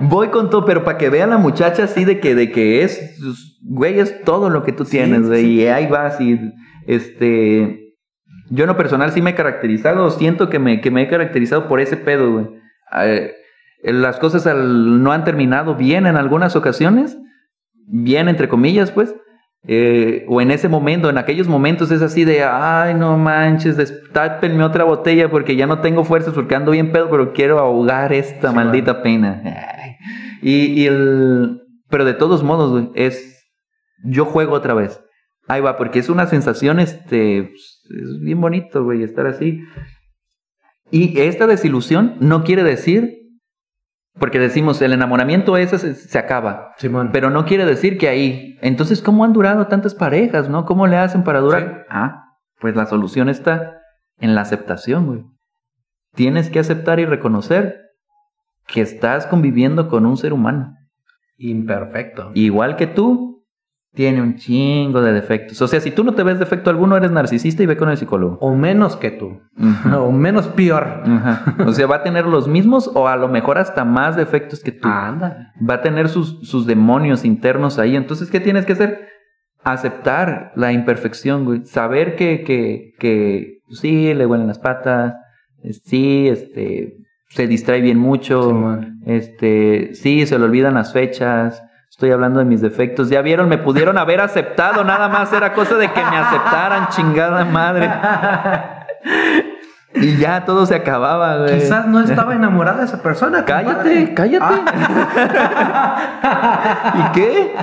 Speaker 2: Voy con todo, pero para que vea la muchacha así de que, de que es, güey, es todo lo que tú tienes, güey,
Speaker 3: sí.
Speaker 2: y ahí vas y, este, yo en lo personal sí me he caracterizado, siento que me, que me he caracterizado por ese pedo, güey. Eh, las cosas al- no han terminado bien en algunas ocasiones, bien entre comillas, pues, eh, o en ese momento, en aquellos momentos es así de, ay, no manches, destápenme otra botella porque ya no tengo fuerzas porque ando bien pedo, pero quiero ahogar esta
Speaker 3: Sí,
Speaker 2: maldita pena. Ay. Y, y el, pero de todos modos, güey, es, yo juego otra vez. Ahí va, porque es una sensación, este, pues, es bien bonito, güey, estar así. Y esta desilusión no quiere decir, porque decimos, el enamoramiento ese se, se acaba.
Speaker 3: Simón.
Speaker 2: Pero no quiere decir que ahí. Entonces, ¿cómo han durado tantas parejas, no? ¿Cómo le hacen para durar? Ah, pues la solución está en la aceptación, güey. Tienes que aceptar y reconocer que estás conviviendo con un ser humano.
Speaker 3: Imperfecto.
Speaker 2: Igual que tú, tiene un chingo de defectos. O sea, si tú no te ves defecto alguno, eres narcisista y ve con el psicólogo.
Speaker 3: O menos que tú. <laughs> O menos peor.
Speaker 2: Ajá. O sea, va a tener los mismos o a lo mejor hasta más defectos que tú.
Speaker 3: Anda.
Speaker 2: va a tener sus, sus demonios internos ahí. Entonces, ¿qué tienes que hacer? Aceptar la imperfección, güey. Saber que, que, que pues sí, le huelen las patas, sí, este, se distrae bien mucho, este, sí, se le olvidan las fechas. Estoy hablando de mis defectos. Ya vieron, me pudieron haber aceptado, nada más era cosa de que me aceptaran, chingada madre. Y ya todo se acababa, güey.
Speaker 3: Quizás no estaba enamorada de esa persona.
Speaker 2: Cállate,
Speaker 3: compadre.
Speaker 2: cállate.
Speaker 3: Ah. <laughs>
Speaker 2: ¿Y qué?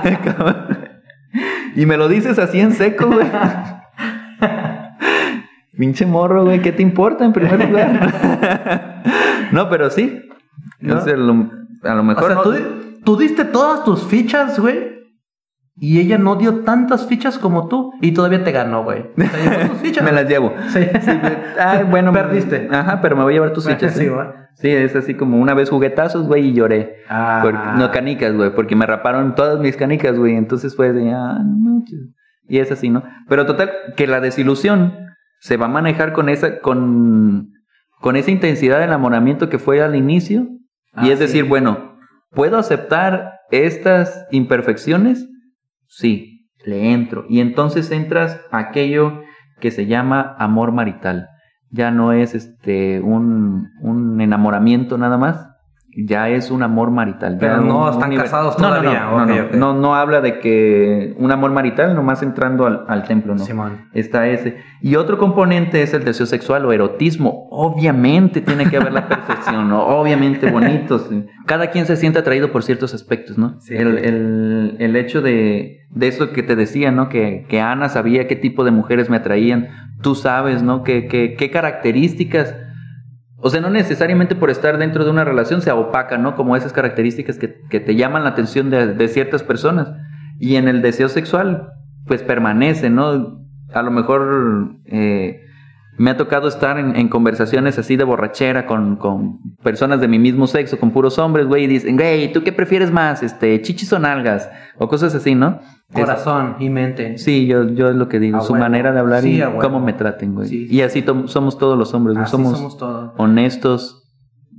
Speaker 2: y me lo dices así en seco, güey. Pinche morro, güey, ¿qué te importa en primer lugar? no, pero sí.
Speaker 3: ¿No?
Speaker 2: Lo- a lo mejor
Speaker 3: O sea,
Speaker 2: no-
Speaker 3: tú, tú diste todas tus fichas, güey. Y ella no dio tantas fichas como tú. Y todavía te ganó, güey. Te llevó tus <laughs> fichas.
Speaker 2: me las llevo.
Speaker 3: Sí.
Speaker 2: Ay, <laughs> bueno,
Speaker 3: Perdiste.
Speaker 2: Ajá, pero me voy a llevar tus <laughs> fichas.
Speaker 3: Sí,
Speaker 2: ¿eh? Sí, es así como una vez juguetazos, güey, y lloré.
Speaker 3: Ah.
Speaker 2: Por- no canicas, güey, porque me raparon todas mis canicas, güey. Entonces fue de, ah, no. Y es así, ¿no? Pero total, que la desilusión se va a manejar con esa, con, con esa intensidad de enamoramiento que fue al inicio.
Speaker 3: Ah,
Speaker 2: y es
Speaker 3: sí.
Speaker 2: decir, bueno, ¿puedo aceptar estas imperfecciones? Sí, le entro. Y entonces entras a aquello que se llama amor marital. Ya no es este un, un enamoramiento nada más, ya es un amor marital.
Speaker 3: Pero no
Speaker 2: un-
Speaker 3: están casados
Speaker 2: No, no,
Speaker 3: todavía.
Speaker 2: No, no,
Speaker 3: Ok,
Speaker 2: no,
Speaker 3: ok.
Speaker 2: no, no habla de que un amor marital nomás entrando al, al templo, no.
Speaker 3: Simón.
Speaker 2: Está ese. Y otro componente es el deseo sexual o erotismo. Obviamente tiene que haber la perfección, ¿no? Obviamente bonito. sí. Cada quien se siente atraído por ciertos aspectos, ¿no?
Speaker 3: Sí.
Speaker 2: El, el- el hecho de, de eso que te decía, ¿no? Que, que Ana sabía qué tipo de mujeres me atraían. Tú sabes, ¿no? Que, que- qué características. O sea, no necesariamente por estar dentro de una relación se opaca, ¿no? Como esas características que, que te llaman la atención de, de ciertas personas. Y en el deseo sexual, pues permanece, ¿no? A lo mejor eh, me ha tocado estar en, en conversaciones así de borrachera con, con personas de mi mismo sexo, con puros hombres, güey, y dicen, güey, ¿tú qué prefieres más? Este, chichis o nalgas, o cosas así, ¿no?
Speaker 3: Corazón y mente.
Speaker 2: Sí, yo, yo es lo que digo,
Speaker 3: A
Speaker 2: su manera de hablar
Speaker 3: Sí,
Speaker 2: y
Speaker 3: a huevo.
Speaker 2: cómo me traten, güey.
Speaker 3: Sí,
Speaker 2: Y así somos todos los hombres.
Speaker 3: Así
Speaker 2: somos,
Speaker 3: somos todos.
Speaker 2: honestos.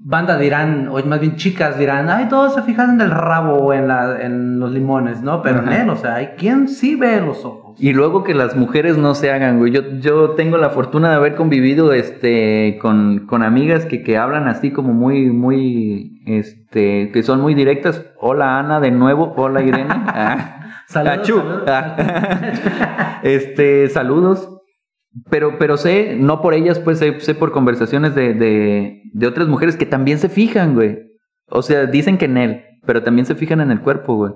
Speaker 3: Banda dirán, o más bien chicas dirán, ay, todos se fijan en el rabo o en, la, en los limones, ¿no? Pero
Speaker 2: Ajá.
Speaker 3: Nel, o sea, hay quien sí ve los ojos.
Speaker 2: Y luego que las mujeres no se hagan, güey. Yo, yo tengo la fortuna de haber convivido este, con, con amigas que, que hablan así como muy, muy, este, que son muy directas. Hola Ana, de nuevo. Hola Irene. <laughs> Ah.
Speaker 3: Saludos.
Speaker 2: Ah. <laughs> este, saludos. Pero, pero sé, no por ellas, pues sé, sé por conversaciones de, de, de otras mujeres que también se fijan, güey. O sea, dicen que en él, pero también se fijan en el cuerpo, güey.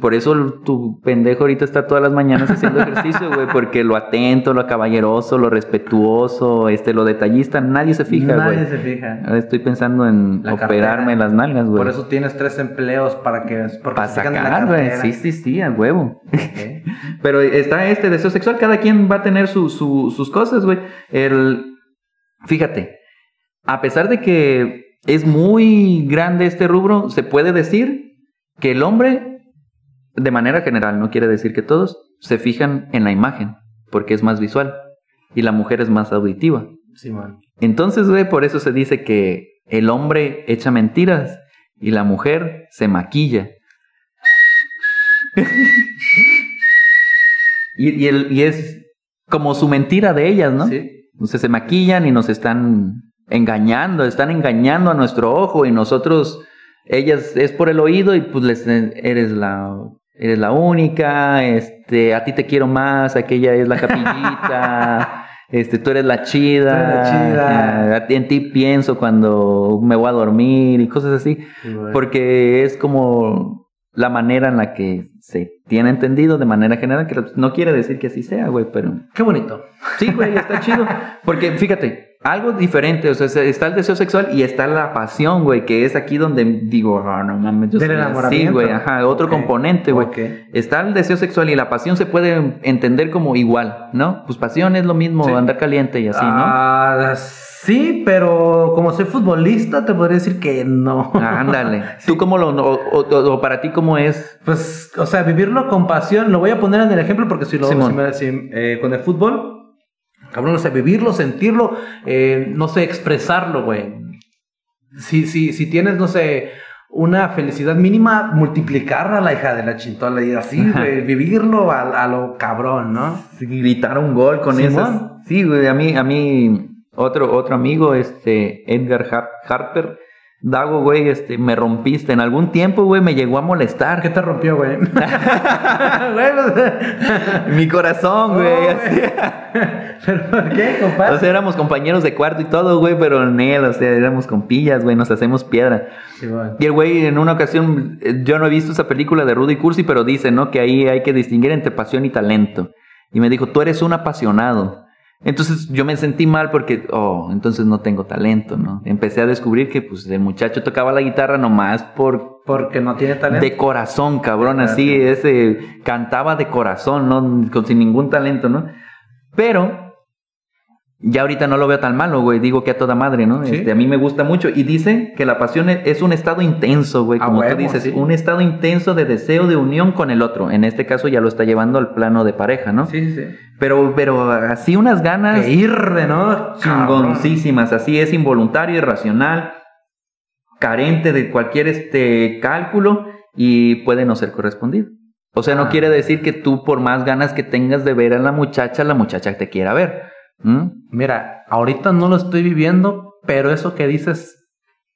Speaker 2: Por eso tu pendejo ahorita está todas las mañanas haciendo ejercicio, güey, porque lo atento, lo caballeroso, lo respetuoso, este, lo detallista, nadie se fija,
Speaker 3: Nadie
Speaker 2: güey.
Speaker 3: se fija.
Speaker 2: Estoy pensando en
Speaker 3: La
Speaker 2: operarme las nalgas, güey.
Speaker 3: Por eso tienes tres empleos para que
Speaker 2: Para sacar, güey. Sí, sí, sí, a huevo. <laughs> Pero está este deseo sexual, cada quien va a tener su- su- sus cosas, güey. El, fíjate, a pesar de que es muy grande este rubro, se puede decir que el hombre, de manera general, no quiere decir que todos, se fijan en la imagen, porque es más visual, y la mujer es más auditiva.
Speaker 3: Simón.
Speaker 2: Entonces, güey, por eso se dice que el hombre echa mentiras y la mujer se maquilla. <laughs> y, y el- y es como su mentira de ellas, ¿no?
Speaker 3: Sí.
Speaker 2: Entonces se maquillan y nos están engañando, están engañando a nuestro ojo y nosotros, ellas es por el oído y pues les, eres la eres la única, este, a ti te quiero más, aquella es la <laughs> capillita, este, tú eres la chida,
Speaker 3: Tú eres la chida.
Speaker 2: ah, en ti pienso cuando me voy a dormir y cosas así, porque es como la manera en la que se tiene entendido de manera general, que no quiere decir que así sea, güey, pero
Speaker 3: Qué bonito.
Speaker 2: Sí, güey, está chido. Porque fíjate, algo diferente, o sea, está el deseo sexual y está la pasión, güey, que es aquí donde digo, ah, no mames, yo
Speaker 3: Del enamoramiento.
Speaker 2: güey, ajá, otro componente, güey.
Speaker 3: ok.
Speaker 2: Está el deseo sexual y la pasión se puede entender como igual, ¿no? Pues pasión es lo mismo,
Speaker 3: Sí.
Speaker 2: andar caliente y así, ¿no?
Speaker 3: Ah, sí, pero como soy futbolista, te podría decir que no.
Speaker 2: Ah, ándale. <laughs> ¿Tú cómo lo, o, o- o para ti cómo es?
Speaker 3: Pues, o sea, vivirlo con pasión, lo voy a poner en el ejemplo porque si lo si me- si, eh, con el fútbol, cabrón, o sea, vivirlo, sentirlo, eh, no sé, expresarlo, güey. Si, si, si tienes, no sé, una felicidad mínima, multiplicarla, la hija de la chintola, y así, güey, vivirlo a, a lo cabrón, ¿no?
Speaker 2: gritar un gol con esas. Sí, güey, a mí, a mí, otro, otro amigo, este, Edgar Har- Harper, Dago, güey, este, me rompiste. En algún tiempo, güey, me llegó a molestar.
Speaker 3: ¿Qué te rompió, güey? <laughs> Pues-
Speaker 2: Mi corazón, güey.
Speaker 3: Oh. ¿Pero por qué, compadre?
Speaker 2: O sea, éramos compañeros de cuarto y todo, güey, pero en él, o sea, éramos compillas, güey, nos hacemos piedra. Y el güey, en una ocasión, eh, yo no he visto esa película de Rudy Cursi, pero dice, ¿no? Que ahí hay que distinguir entre pasión y talento. Y me dijo, tú eres un apasionado. Entonces yo me sentí mal porque, oh, entonces no tengo talento, ¿no? Empecé a descubrir que, pues, el muchacho tocaba la guitarra nomás por...
Speaker 3: Porque no tiene talento.
Speaker 2: De corazón, cabrón, así,
Speaker 3: sí.
Speaker 2: ese, cantaba de corazón, ¿no? Con, sin ningún talento, ¿no? Pero, ya ahorita no lo veo tan malo, güey, digo que a toda madre, ¿no?
Speaker 3: Sí.
Speaker 2: Este, a mí me gusta mucho y dice que la pasión es- un estado intenso, güey, como
Speaker 3: huevo,
Speaker 2: tú dices,
Speaker 3: sí.
Speaker 2: un estado intenso de deseo de unión con el otro. En este caso ya lo está llevando al plano de pareja, ¿no?
Speaker 3: Sí, sí, sí.
Speaker 2: Pero, pero así unas ganas
Speaker 3: Que irre, ¿no?
Speaker 2: chingoncísimas, así es involuntario, irracional, carente de cualquier este cálculo y puede no ser correspondido. O sea, no
Speaker 3: Ah.
Speaker 2: quiere decir que tú por más ganas que tengas de ver a la muchacha, la muchacha te quiera ver. ¿Mm?
Speaker 3: Mira, ahorita no lo estoy viviendo, pero eso que dices,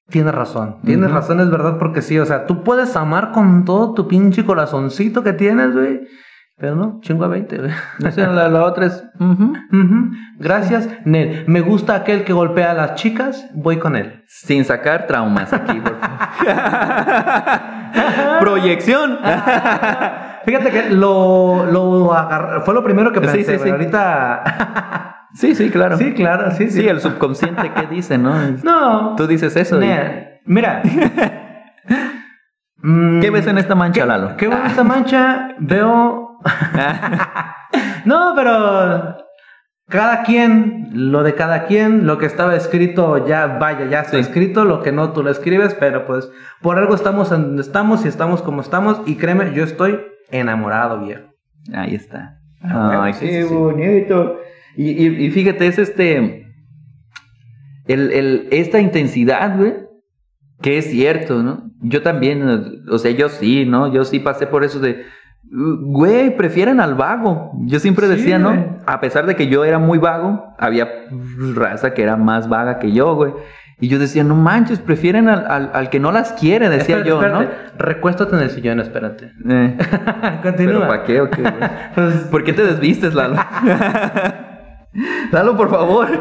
Speaker 3: tienes razón. Tienes razón, es verdad, porque sí, o sea, tú puedes amar con todo tu pinche corazoncito que tienes, güey. Pero no, chingo a 20, güey.
Speaker 2: O sea, la, la otra es...
Speaker 3: Gracias, Nel. Me gusta aquel que golpea a las chicas, voy con él.
Speaker 2: Sin sacar traumas aquí, por favor. <laughs> Proyección.
Speaker 3: Fíjate que lo, lo agarré, fue lo primero que pensé,
Speaker 2: sí.
Speaker 3: Ahorita.
Speaker 2: Sí, sí, claro.
Speaker 3: sí, claro, sí, sí.
Speaker 2: Sí, el subconsciente, ¿qué dice, no? <laughs>
Speaker 3: No.
Speaker 2: Tú dices eso. y-
Speaker 3: Nel, Mira. <laughs> Mm,
Speaker 2: ¿Qué ves en esta mancha, Lalo?
Speaker 3: ¿Qué veo en esta mancha? Veo. <laughs> no, pero. Cada quien, lo de cada quien, lo que estaba escrito ya, vaya, ya está
Speaker 2: Sí.
Speaker 3: escrito, lo que no tú lo escribes, pero pues por algo estamos en donde estamos y estamos como estamos y créeme, yo estoy enamorado, viejo.
Speaker 2: Ahí está.
Speaker 3: Ah,
Speaker 2: Ay,
Speaker 3: sí,
Speaker 2: qué
Speaker 3: sí, sí.
Speaker 2: bonito. Y, y- y fíjate, es este. El, el- esta intensidad, güey, que es cierto, ¿no? Yo también, o sea, yo sí, ¿no? Yo sí pasé por eso de. "Uh, Güey, prefieren al vago. Yo siempre
Speaker 3: Sí,
Speaker 2: decía,
Speaker 3: güey.
Speaker 2: ¿no? A pesar de que yo era muy vago, había raza que era más vaga que yo, güey. Y yo decía, no manches, prefieren al, al- al que no las quiere, decía
Speaker 3: Espérate,
Speaker 2: yo,
Speaker 3: espérate. Recuéstate en el sillón, espérate.
Speaker 2: ¿no? Eh, <laughs>
Speaker 3: Continúa.
Speaker 2: ¿Pero para qué o qué, güey? <laughs>
Speaker 3: Pues,
Speaker 2: ¿Por qué te desvistes, Lalo? <laughs> Lalo, por favor. <laughs>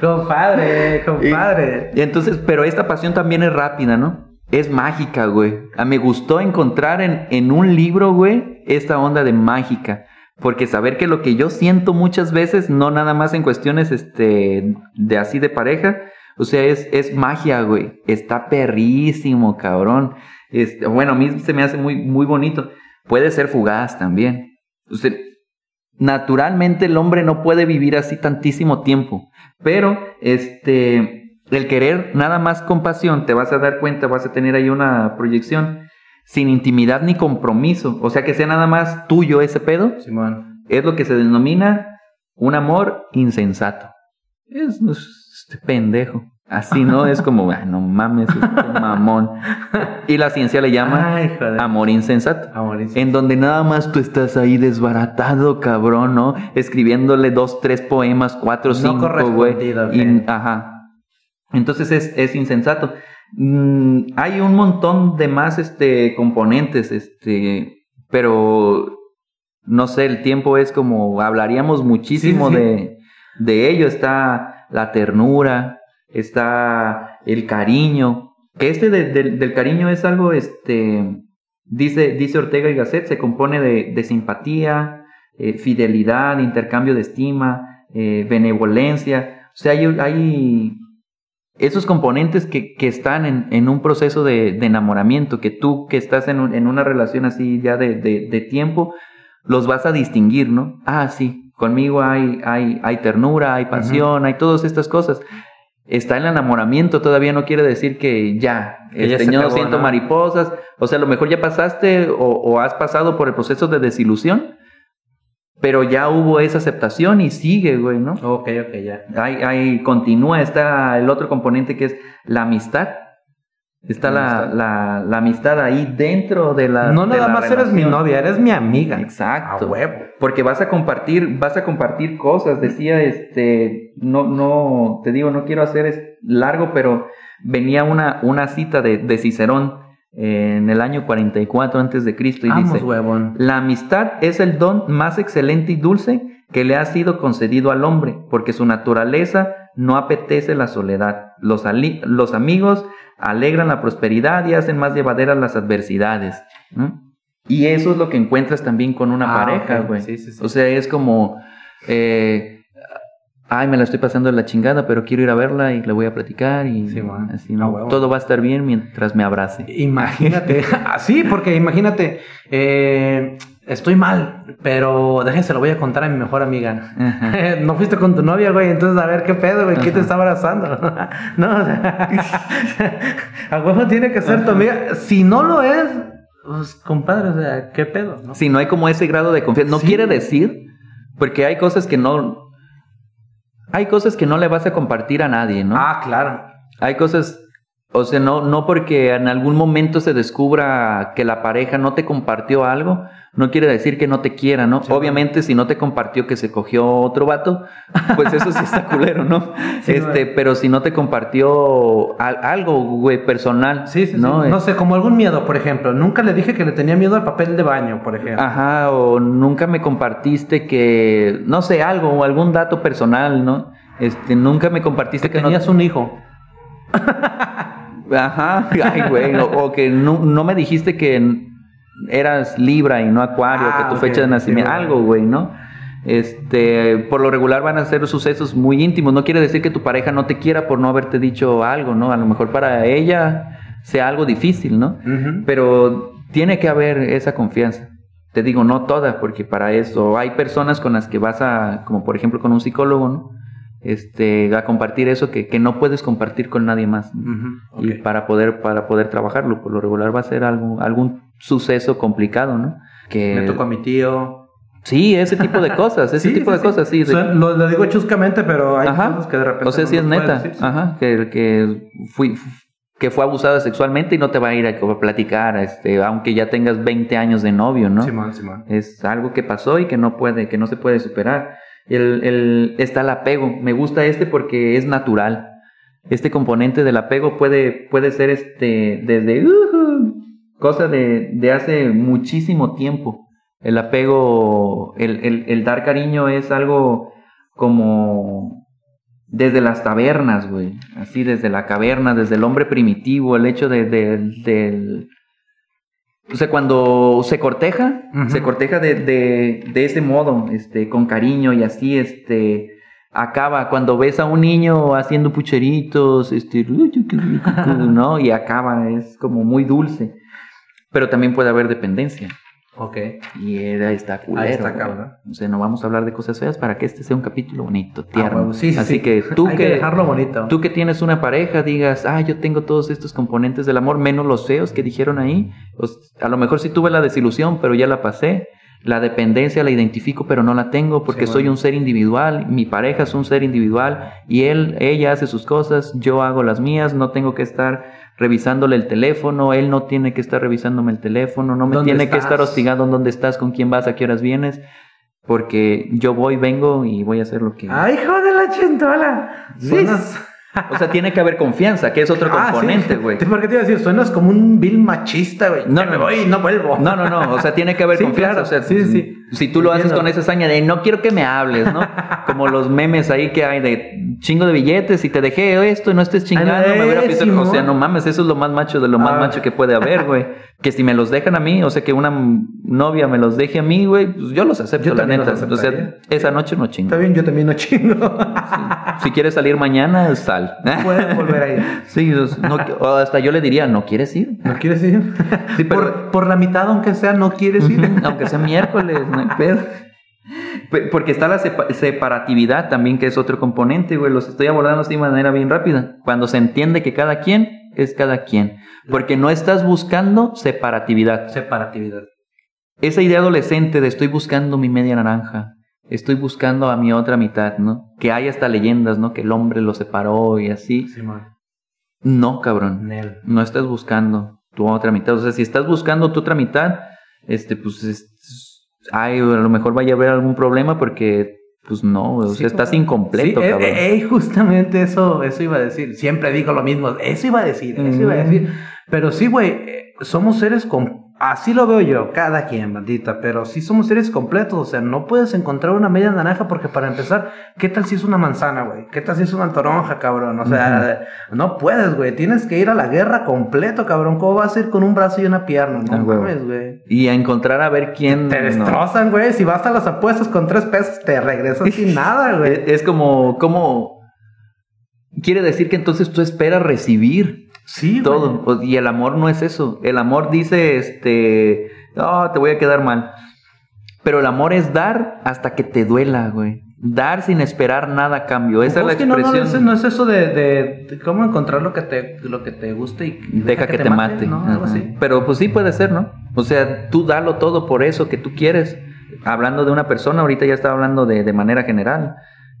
Speaker 3: compadre, compadre.
Speaker 2: Y entonces, pero esta pasión también es rápida, ¿no? Es mágica, güey. Ah, Me gustó encontrar en, en un libro, güey, esta onda de mágica. Porque saber que lo que yo siento muchas veces, no nada más en cuestiones este, de así de pareja, o sea, es, es magia, güey. Está perrísimo, cabrón. Este, bueno, a mí se me hace muy, muy bonito. Puede ser fugaz también. O sea, naturalmente el hombre no puede vivir así tantísimo tiempo. Pero, este, el querer nada más con pasión, te vas a dar cuenta, vas a tener ahí una proyección sin intimidad ni compromiso. O sea, que sea nada más tuyo ese pedo,
Speaker 3: Simón.
Speaker 2: es lo que se denomina un amor insensato. Es, es este pendejo. Así, ¿no? Es como, "Ah, no mames, este mamón. Y la ciencia le llama
Speaker 3: Ay,
Speaker 2: amor insensato. En donde nada más tú estás ahí desbaratado, cabrón, ¿no? Escribiéndole dos, tres poemas, cuatro,
Speaker 3: No
Speaker 2: cinco, güey. Y-. Ajá. Entonces es, es insensato. Mm, hay un montón de más este, componentes, este, pero no sé, el tiempo es como, hablaríamos muchísimo
Speaker 3: Sí, sí.
Speaker 2: De, de ello. Está la ternura, está el cariño. Que este de- del- del cariño es algo, este, dice, dice Ortega y Gasset, se compone de, de simpatía, eh, fidelidad, intercambio de estima, eh, benevolencia. O sea, hay, hay esos componentes que, que están en, en un proceso de, de enamoramiento, que tú que estás en, un- en una relación así ya de, de- de tiempo, los vas a distinguir, ¿no? Ah, sí, conmigo hay, hay, hay ternura, hay pasión, hay todas estas cosas. Está el enamoramiento, todavía no quiere decir que ya,
Speaker 3: Que ya
Speaker 2: este,
Speaker 3: se
Speaker 2: yo
Speaker 3: acabó,
Speaker 2: siento
Speaker 3: ¿no?
Speaker 2: mariposas, o sea, a lo mejor ya pasaste o, o has pasado por el proceso de desilusión, pero ya hubo esa aceptación y sigue, güey, ¿no?
Speaker 3: Ok, ok, ya.
Speaker 2: Hay, hay, continúa, está el otro componente que es la amistad. Está
Speaker 3: La
Speaker 2: la,
Speaker 3: amistad.
Speaker 2: la, la amistad ahí dentro de la.
Speaker 3: No
Speaker 2: de
Speaker 3: nada
Speaker 2: la
Speaker 3: más eres mi novia, eres mi amiga.
Speaker 2: Exacto.
Speaker 3: A huevo.
Speaker 2: Porque vas a compartir, vas a compartir cosas. Decía, este, no, no, te digo, no quiero hacer es largo, pero venía una, una cita de, de Cicerón en el año 44 antes de Cristo y
Speaker 3: Vamos,
Speaker 2: dice,
Speaker 3: huevón.
Speaker 2: la amistad es el don más excelente y dulce que le ha sido concedido al hombre, porque su naturaleza no apetece la soledad. Los, ali- los amigos alegran la prosperidad y hacen más llevaderas las adversidades. ¿no? Y eso es lo que encuentras también con una
Speaker 3: Ah,
Speaker 2: pareja, güey.
Speaker 3: Sí, sí, sí.
Speaker 2: O sea, es como, eh, ay, me la estoy pasando de la chingada, pero quiero ir a verla y le voy a platicar y así, ¿no? Todo va a estar bien mientras me abrace.
Speaker 3: Imagínate. <laughs> sí, porque imagínate. eh, estoy mal, pero déjense lo voy a contar a mi mejor amiga.
Speaker 2: Ajá. <laughs>
Speaker 3: no fuiste con tu novia, güey, entonces a ver qué pedo, güey, ¿quién te está abrazando? <laughs> no, o sea, <laughs> a huevo tiene que ser tu amiga. Si no lo es, pues compadre, o sea, ¿qué pedo? ¿no?
Speaker 2: Si no hay como ese grado de confianza, no
Speaker 3: Sí.
Speaker 2: quiere decir, porque hay cosas que no, hay cosas que no le vas a compartir a nadie, ¿no?
Speaker 3: Ah, claro.
Speaker 2: Hay cosas, o sea, no, no porque en algún momento se descubra que la pareja no te compartió algo, no quiere decir que no te quiera, ¿no?
Speaker 3: Sí.
Speaker 2: Obviamente, si no te compartió que se cogió otro vato, <laughs> pues eso sí está culero, ¿no? <laughs>
Speaker 3: Sí,
Speaker 2: este, pero si no te compartió al- algo, güey, personal,
Speaker 3: Sí, sí, sí.
Speaker 2: ¿no?
Speaker 3: No sé, como algún miedo, por ejemplo. Nunca le dije que le tenía miedo al papel de baño, por ejemplo.
Speaker 2: Ajá, o nunca me compartiste que, no sé, algo, o algún dato personal, ¿no? Este, nunca me compartiste
Speaker 3: que
Speaker 2: que,
Speaker 3: tenías
Speaker 2: no...
Speaker 3: un hijo. <laughs>
Speaker 2: Ajá, <laughs> ay, güey, o, o que no, no me dijiste que eras Libra y no Acuario,
Speaker 3: Ah,
Speaker 2: que tu
Speaker 3: ok,
Speaker 2: fecha de nacimiento, algo, güey, ¿no? Este, por lo regular van a ser sucesos muy íntimos, no quiere decir que tu pareja no te quiera por no haberte dicho algo, ¿no? A lo mejor para ella sea algo difícil, ¿no? Pero tiene que haber esa confianza. Te digo, no todas, porque para eso hay personas con las que vas a, como por ejemplo con un psicólogo, ¿no? Este, a compartir eso que, que no puedes compartir con nadie más. Y para poder, para poder trabajarlo, por lo regular va a ser algo, algún suceso complicado, ¿no? Que
Speaker 3: Me tocó a mi tío.
Speaker 2: Sí, ese tipo de cosas, ese <laughs>
Speaker 3: Sí,
Speaker 2: tipo
Speaker 3: sí,
Speaker 2: de
Speaker 3: sí.
Speaker 2: cosas, sí.
Speaker 3: lo, lo digo chuscamente, pero hay
Speaker 2: Ajá.
Speaker 3: cosas que de repente.
Speaker 2: O sea,
Speaker 3: no
Speaker 2: sí es neta.
Speaker 3: decir, sí.
Speaker 2: Ajá. Que, que, fui, que fue abusada sexualmente y no te va a ir a platicar, este, aunque ya tengas 20 años de novio, ¿no?
Speaker 3: Simón, Simón.
Speaker 2: Es algo que pasó y que no puede, que no se puede superar. El, el, está el apego. Me gusta este porque es natural. Este componente del apego puede, puede ser este desde ujú, cosa de, de hace muchísimo tiempo. El apego, el, el, dar cariño es algo como desde las tabernas, güey. Así desde la caverna, desde el hombre primitivo, el hecho de, de-. O sea, cuando se corteja, se corteja de, de, de ese modo, este, con cariño y así, este, acaba. Cuando ves a un niño haciendo pucheritos, este, <laughs> ¿no? Y acaba, es como muy dulce. Pero también puede haber dependencia.
Speaker 3: Ok.
Speaker 2: Y era, está culero.
Speaker 3: Ahí está, cabrón.
Speaker 2: O sea, no vamos a hablar de cosas feas para que este sea un capítulo bonito,
Speaker 3: Ah,
Speaker 2: tierno.
Speaker 3: huevo, sí, sí,
Speaker 2: Así
Speaker 3: sí.
Speaker 2: que tú
Speaker 3: Hay
Speaker 2: que,
Speaker 3: que dejarlo bonito.
Speaker 2: tú que tienes una pareja, digas, ah, yo tengo todos estos componentes del amor, menos los feos que dijeron ahí. Pues, a lo mejor sí tuve la desilusión, pero ya la pasé. La dependencia la identifico, pero no la tengo porque
Speaker 3: Sí,
Speaker 2: soy un ser individual. Mi pareja es un ser individual y él, ella hace sus cosas, yo hago las mías. No tengo que estar revisándole el teléfono, él no tiene que estar revisándome el teléfono, no me
Speaker 3: ¿Dónde
Speaker 2: tiene que estar hostigando en dónde estás, con quién vas, a qué horas vienes, porque yo voy, vengo y voy a hacer lo que.
Speaker 3: ¡Ay, hijo de la chintola! Suenas...
Speaker 2: O sea, tiene que haber confianza, que es otro <laughs>
Speaker 3: Ah, sí.
Speaker 2: componente, güey.
Speaker 3: ¿Por qué te iba a decir? Suenas como un vil machista, güey.
Speaker 2: No,
Speaker 3: me voy no vuelvo.
Speaker 2: No, no, no. O sea, tiene que haber
Speaker 3: Sí,
Speaker 2: confianza.
Speaker 3: claro.
Speaker 2: O sea,
Speaker 3: Sí, sí.
Speaker 2: si tú lo haces con esa hazaña de no quiero que me hables, ¿no? Como los memes ahí que hay de chingo de billetes y te dejé esto y no estés chingando,
Speaker 3: Ándale,
Speaker 2: me hubiera visto. O sea, no mames, eso es lo más macho de lo más
Speaker 3: Ah.
Speaker 2: macho que puede haber, güey. Que si me los dejan a mí, o sea, que una novia me los deje a mí, güey, pues yo los acepto,
Speaker 3: Yo
Speaker 2: la neta. O sea, esa noche no chingo.
Speaker 3: Está bien, yo también no chingo.
Speaker 2: Si quieres salir mañana, sal.
Speaker 3: Puedes volver. <laughs>
Speaker 2: Sí, sea, no- o hasta yo le diría, ¿no quieres ir?
Speaker 3: ¿No quieres ir?
Speaker 2: Sí, pero-
Speaker 3: por, por la mitad, aunque sea, no quieres ir. <laughs>
Speaker 2: Aunque sea miércoles, no hay pedo. Pe- Porque está la sepa- separatividad también, que es otro componente, güey. Los estoy abordando así de manera bien rápida. Cuando se entiende que cada quien es cada quien. Porque no estás buscando separatividad.
Speaker 3: Separatividad.
Speaker 2: Esa idea adolescente de estoy buscando mi media naranja. Estoy buscando a mi otra mitad, ¿no? Que hay hasta leyendas, ¿no? Que el hombre lo separó y así.
Speaker 3: Simón.
Speaker 2: No, cabrón.
Speaker 3: Nel.
Speaker 2: No estás buscando tu otra mitad. O sea, si estás buscando tu otra mitad, este, pues, es- ay, a lo mejor vaya a haber algún problema porque, pues no, o
Speaker 3: Sí,
Speaker 2: sea, estás
Speaker 3: cabrón.
Speaker 2: incompleto,
Speaker 3: Sí, eh,
Speaker 2: cabrón.
Speaker 3: eh, eh, justamente eso, eso iba a decir. Siempre digo lo mismo. Eso iba a decir, eso iba a decir. Pero sí, güey, eh, somos seres con... Así lo veo yo, cada quien, bandita, pero sí somos seres completos, o sea, no puedes encontrar una media naranja porque para empezar, ¿qué tal si es una manzana, güey? ¿Qué tal si es una toronja, cabrón? O sea, no puedes, güey, tienes que ir a la guerra completo, cabrón. ¿Cómo vas a ir con un brazo y una pierna? No mames, güey.
Speaker 2: Y a encontrar a ver quién.
Speaker 3: Te destrozan, güey. Si vas a las apuestas con tres pesos, te regresas sin <laughs> nada, güey.
Speaker 2: Es como, como. Quiere decir que entonces tú esperas recibir
Speaker 3: Sí,
Speaker 2: todo. O- Y el amor no es eso. El amor dice, este. No, te voy a quedar mal. Pero el amor es dar hasta que te duela, güey. Dar sin esperar nada a cambio. Esa es la
Speaker 3: Es que no, no,
Speaker 2: expresión.
Speaker 3: no es, no es eso de, de- de cómo encontrar lo que te, lo que te guste y
Speaker 2: Deja que, te, mate.
Speaker 3: ¿no? Algo así.
Speaker 2: Pero pues sí puede ser, ¿no? O sea, tú dalo todo por eso que tú quieres. Hablando de una persona, ahorita ya estaba hablando de, de manera general.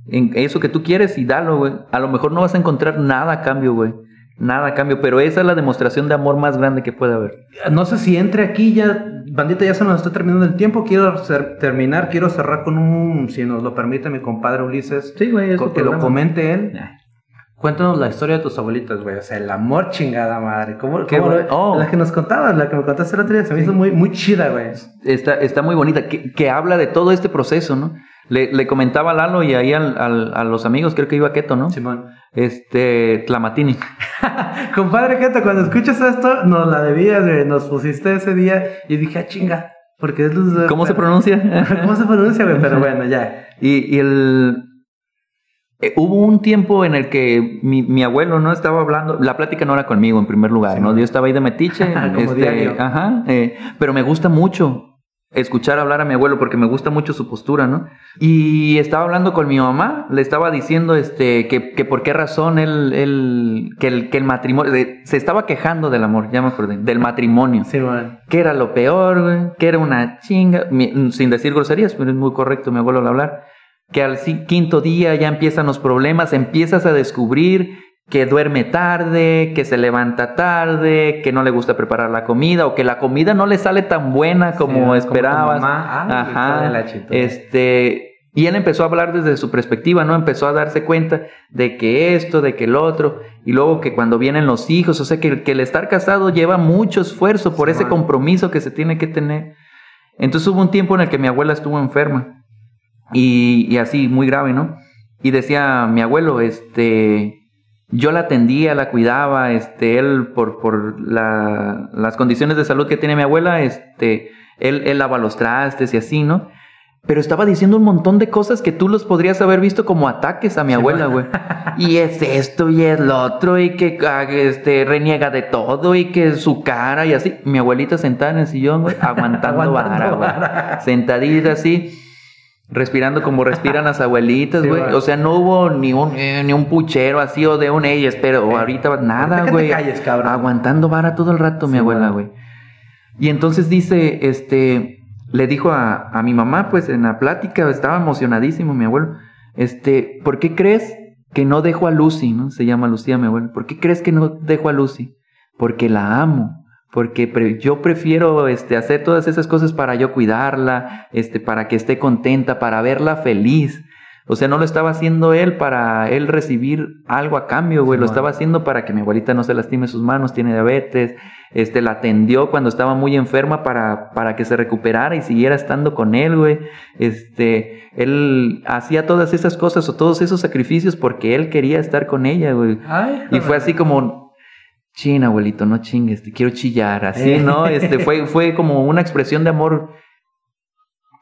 Speaker 2: En eso que tú quieres y dalo, güey. A lo mejor no vas a encontrar nada a cambio, güey. Nada cambio. Pero esa es la demostración de amor más grande que puede haber.
Speaker 3: No sé si entre aquí ya, bandita, ya se nos está terminando el tiempo. Quiero terminar, quiero cerrar con un, si nos lo permite mi compadre Ulises,
Speaker 2: Sí, güey, es
Speaker 3: que lo comente él. Cuéntanos la historia de tus abuelitas, güey. O sea, el amor chingada madre. ¿Cómo,
Speaker 2: Qué
Speaker 3: cómo lo-
Speaker 2: bueno. Oh.
Speaker 3: La que nos contabas, la que me contaste el otro día, se me hizo muy, muy chida, güey.
Speaker 2: Está, está muy bonita, que, que habla de todo este proceso, ¿no? Le, le comentaba a Lalo y ahí al- al- a los amigos, creo que iba Keto, ¿no?
Speaker 3: Simón.
Speaker 2: Este, Tlamatini. <laughs>
Speaker 3: Compadre Keto, cuando escuchas esto, nos la debías, güey. Nos pusiste ese día y dije, ah, chinga. Porque es los-
Speaker 2: ¿Cómo se pronuncia? <laughs>
Speaker 3: ¿Cómo se pronuncia, güey? Pero bueno, ya.
Speaker 2: Y, y el... eh, hubo un tiempo en el que mi, mi abuelo no estaba hablando, la plática no era conmigo en primer lugar,
Speaker 3: Sí,
Speaker 2: ¿no? Yo estaba ahí de metiche, <laughs> este, ajá, eh, pero me gusta mucho escuchar hablar a mi abuelo porque me gusta mucho su postura, ¿no? Y estaba hablando con mi mamá, le estaba diciendo este que, que por qué razón él, él que, el, que el matrimonio, de- se estaba quejando del amor, ya me acordé, del matrimonio.
Speaker 3: Sí, man.
Speaker 2: Que era lo peor, güey, que era una chinga, mi- sin decir groserías, pero es muy correcto mi abuelo al hablar. Que al quinto día ya empiezan los problemas, empiezas a descubrir que duerme tarde, que se levanta tarde, que no le gusta preparar la comida o que la comida no le sale tan buena como
Speaker 3: tu
Speaker 2: esperabas.
Speaker 3: Ay,
Speaker 2: Ajá.
Speaker 3: la.
Speaker 2: Este, y él empezó a hablar desde su perspectiva, ¿no? Empezó a darse cuenta de que esto, de que el otro, y luego que cuando vienen los hijos, o sea, que, que el estar casado lleva mucho esfuerzo por
Speaker 3: Sí,
Speaker 2: ese
Speaker 3: man.
Speaker 2: compromiso que se tiene que tener. Entonces hubo un tiempo en el que mi abuela estuvo enferma, y, y así, muy grave, ¿no? Y decía mi abuelo, este, yo la atendía, la cuidaba, este, él por, por la- las condiciones de salud que tiene mi abuela, este, él, él lava los trastes y así, ¿no? Pero estaba diciendo un montón de cosas que tú los podrías haber visto como ataques a mi abuela, güey. <laughs> Y es esto y es lo otro y que ah, este, reniega de todo y que su cara y así. Mi abuelita sentada en el sillón, güey, aguantando, <laughs>
Speaker 3: Aguantando
Speaker 2: vara, güey. Sentadita así, respirando como respiran las <laughs> abuelitas, güey. o sea, no hubo ni un, eh, ni un puchero así o de un ellas, pero ahorita
Speaker 3: ahorita
Speaker 2: nada, güey. Aguantando vara todo el rato, mi abuela,
Speaker 3: güey.
Speaker 2: güey. Y entonces dice, este, le dijo a, a mi mamá, pues en la plática, estaba emocionadísimo mi abuelo, este, ¿por qué crees que no dejo a Lucy, no? Se llama Lucía mi abuelo. ¿Por qué crees que no dejo a Lucy? Porque la amo. Porque pre- yo prefiero este, hacer todas esas cosas para yo cuidarla, este, para que esté contenta, para verla feliz. O sea, no lo estaba haciendo él para él recibir algo a cambio, güey.
Speaker 3: Sí,
Speaker 2: lo estaba haciendo para que mi abuelita no se lastime sus manos, tiene diabetes. Este, la atendió cuando estaba muy enferma para, para que se recuperara y siguiera estando con él, güey. Este, él hacía todas esas cosas o todos esos sacrificios porque él quería estar con ella, güey.
Speaker 3: Ay,
Speaker 2: Y fue así como, chin, abuelito, no chingues, te quiero chillar, así, ¿no? Este, fue, fue como una expresión de amor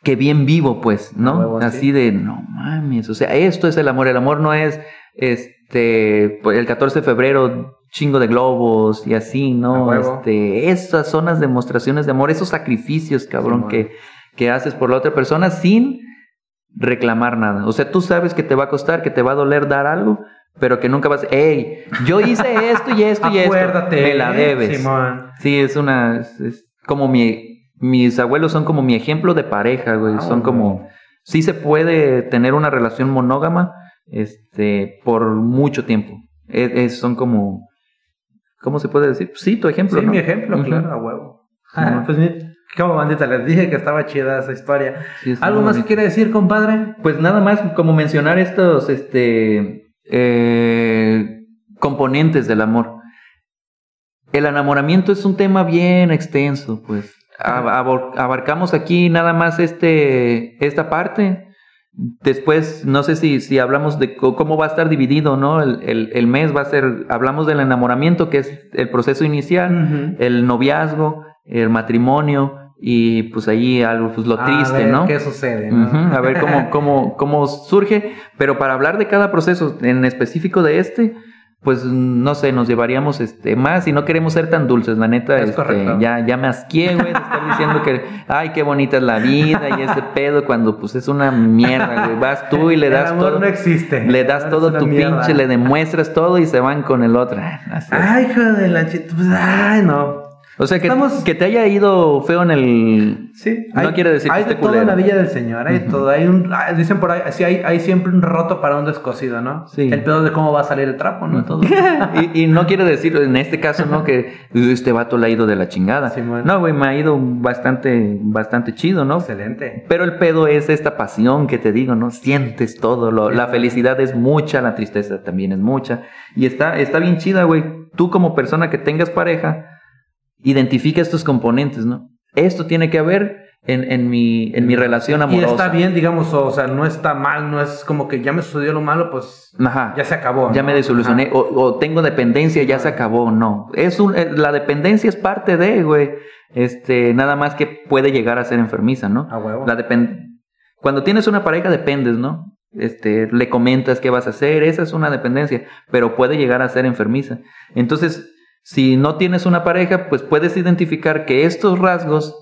Speaker 2: que bien vivo, pues, ¿no?
Speaker 3: Sí.
Speaker 2: así de, no mames, o sea, esto es el amor, el amor no es, este, pues, el 14 de febrero, chingo de globos y así, ¿no? Este, esas son las demostraciones de amor, esos sacrificios, cabrón, que, que haces por la otra persona sin reclamar nada. O sea, tú sabes que te va a costar, que te va a doler dar algo, pero que nunca vas, hey, yo hice esto y esto y esto.
Speaker 3: Acuérdate.
Speaker 2: Me la debes.
Speaker 3: Simón.
Speaker 2: Sí, es una, es, como mi, mis abuelos son como mi ejemplo de pareja, güey.
Speaker 3: Ah,
Speaker 2: son
Speaker 3: güey.
Speaker 2: como, sí se puede tener una relación monógama, este, por mucho tiempo. Es, es- son como, ¿cómo se puede decir? Sí, tu ejemplo.
Speaker 3: Sí,
Speaker 2: ¿no?
Speaker 3: mi ejemplo, claro, a huevo. Ah, pues como bandita, les dije que estaba chida esa historia.
Speaker 2: Sí,
Speaker 3: ¿Algo más que quiere decir, compadre?
Speaker 2: Pues nada más como mencionar estos este, eh, componentes del amor. El enamoramiento es un tema bien extenso, pues. Abarcamos aquí nada más este, esta parte. Después, no sé si, si hablamos de cómo va a estar dividido, ¿no? El, el- el mes va a ser, hablamos del enamoramiento, que es el proceso inicial, el noviazgo, el matrimonio, y pues ahí algo, pues lo
Speaker 3: A
Speaker 2: triste,
Speaker 3: ver
Speaker 2: ¿no?
Speaker 3: ¿Qué sucede? no?
Speaker 2: A ver cómo, <laughs> cómo, cómo surge. Pero para hablar de cada proceso, en específico de este, pues no sé, nos llevaríamos este más y no queremos ser tan dulces, la neta.
Speaker 3: Es
Speaker 2: este,
Speaker 3: correcto.
Speaker 2: ya, ya me asqué, güey, estar diciendo que, ay, qué bonita es la vida y ese pedo cuando pues es una mierda, güey. Vas tú y le das
Speaker 3: el amor
Speaker 2: todo.
Speaker 3: no existe.
Speaker 2: Le das todo tu
Speaker 3: mierda.
Speaker 2: pinche, le demuestras todo y se van con el otro. <laughs> Así.
Speaker 3: Ay, hijo de la chita. Pues, ay, no.
Speaker 2: O sea, que,
Speaker 3: estamos-
Speaker 2: que te haya ido feo en el...
Speaker 3: Sí.
Speaker 2: No quiere decir que
Speaker 3: Hay
Speaker 2: esté
Speaker 3: de todo en la villa del Señor. Hay de todo. Hay un, ah, dicen por ahí, sí, hay, hay siempre un roto para un descosido, ¿no?
Speaker 2: Sí.
Speaker 3: El pedo de cómo va a salir el trapo, ¿no? Todo. <laughs>
Speaker 2: y, y no quiere decir en este caso, ¿no? Que este vato le ha ido de la chingada.
Speaker 3: Simón.
Speaker 2: no, güey, me ha ido bastante, bastante chido, ¿no?
Speaker 3: Excelente.
Speaker 2: Pero el pedo es esta pasión que te digo, ¿no? Sientes todo. Lo, la felicidad es mucha, la tristeza también es mucha. Y está, está bien chida, güey. Tú como persona que tengas pareja, identifica estos componentes, ¿no? Esto tiene que haber en, en, mi, en mi relación
Speaker 3: Y
Speaker 2: amorosa.
Speaker 3: está bien, digamos, o sea, no está mal, no es como que ya me sucedió lo malo, pues
Speaker 2: Ajá.
Speaker 3: ya se acabó.
Speaker 2: Ya me desolucioné.
Speaker 3: Ajá.
Speaker 2: O, o tengo dependencia, ya se acabó. No. Es un, eh, la dependencia es parte de, güey. Este, nada más que puede llegar a ser enfermiza, ¿no?
Speaker 3: A huevo.
Speaker 2: La Cuando tienes una pareja dependes, ¿no? Este, le comentas qué vas a hacer, esa es una dependencia, pero puede llegar a ser enfermiza. Entonces, si no tienes una pareja, pues puedes identificar que estos rasgos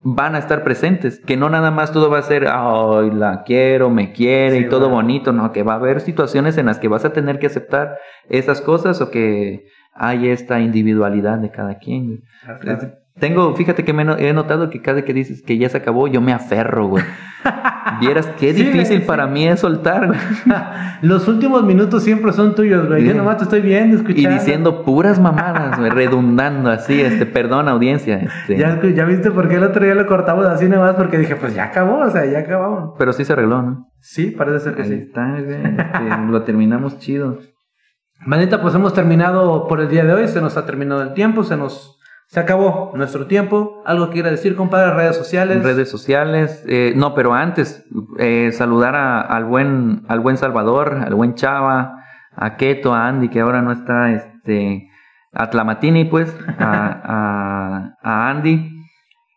Speaker 2: van a estar presentes, que no nada más todo va a ser, ay, la quiero, me quiere
Speaker 3: Sí,
Speaker 2: y todo
Speaker 3: va.
Speaker 2: bonito, no, que va a haber situaciones en las que vas a tener que aceptar esas cosas o que hay esta individualidad de cada quien.
Speaker 3: Claro,
Speaker 2: Tengo, fíjate que me he no- he notado que cada que dices que ya se acabó, yo me aferro, güey. <laughs> Vieras qué
Speaker 3: Sí,
Speaker 2: difícil
Speaker 3: sí.
Speaker 2: para mí es soltar, güey. <laughs>
Speaker 3: Los últimos minutos siempre son tuyos, güey. Yo nomás te estoy viendo, escuchando.
Speaker 2: Y diciendo puras mamadas, güey, <laughs> redundando así, este, perdón, audiencia. Este,
Speaker 3: Ya, ya viste por qué el otro día lo cortamos así nomás, porque dije, pues ya acabó, o sea, ya acabamos.
Speaker 2: Pero sí se arregló, ¿no?
Speaker 3: Sí, parece ser que
Speaker 2: Ahí
Speaker 3: sí.
Speaker 2: está, güey, este, lo terminamos chido.
Speaker 3: Manita, pues hemos terminado por el día de hoy, se nos ha terminado el tiempo, se nos se acabó nuestro tiempo. Algo que quiera decir, compadre, redes sociales.
Speaker 2: Redes sociales, eh, no, pero antes, eh, saludar a- al buen, al buen Salvador, al buen Chava, a Keto, a Andy, que ahora no está, este, a Tlamatini, pues, a, a- a Andy.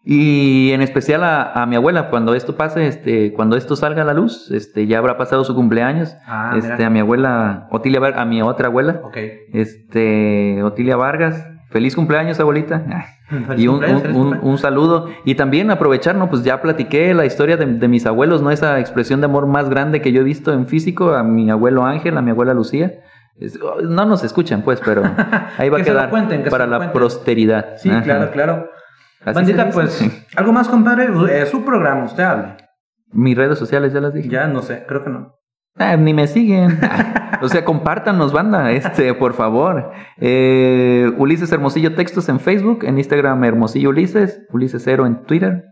Speaker 2: Y en especial a, a mi abuela, cuando esto pase, este, cuando esto salga a la luz, este, ya habrá pasado su cumpleaños.
Speaker 3: Ah,
Speaker 2: este,
Speaker 3: mira.
Speaker 2: a mi abuela, Otilia, a mi otra abuela,
Speaker 3: Ok.
Speaker 2: este, Otilia Vargas. Feliz cumpleaños, abuelita. <laughs>
Speaker 3: Feliz
Speaker 2: Y un,
Speaker 3: cumpleaños,
Speaker 2: un- un- un saludo. Y también aprovechar, ¿no? Pues ya platiqué la historia de, de mis abuelos, ¿no? Esa expresión de amor más grande que yo he visto en físico, a mi abuelo Ángel, a mi abuela Lucía. Es- oh, no nos escuchan, pues, pero <laughs> ahí va a quedar
Speaker 3: cuenten, que se
Speaker 2: para la
Speaker 3: cuenten.
Speaker 2: posteridad.
Speaker 3: Sí,
Speaker 2: Ajá.
Speaker 3: claro, claro.
Speaker 2: Así
Speaker 3: Bandita, pues, algo más, compadre. Es su programa, usted hable.
Speaker 2: Mis redes sociales ya las dije.
Speaker 3: Ya no sé, creo que no.
Speaker 2: Ah, ni me siguen. <laughs> o sea, compártanos, banda, este, por favor. Eh, Ulises Hermosillo Textos en Facebook, en Instagram Hermosillo Ulises, Ulises Cero en Twitter.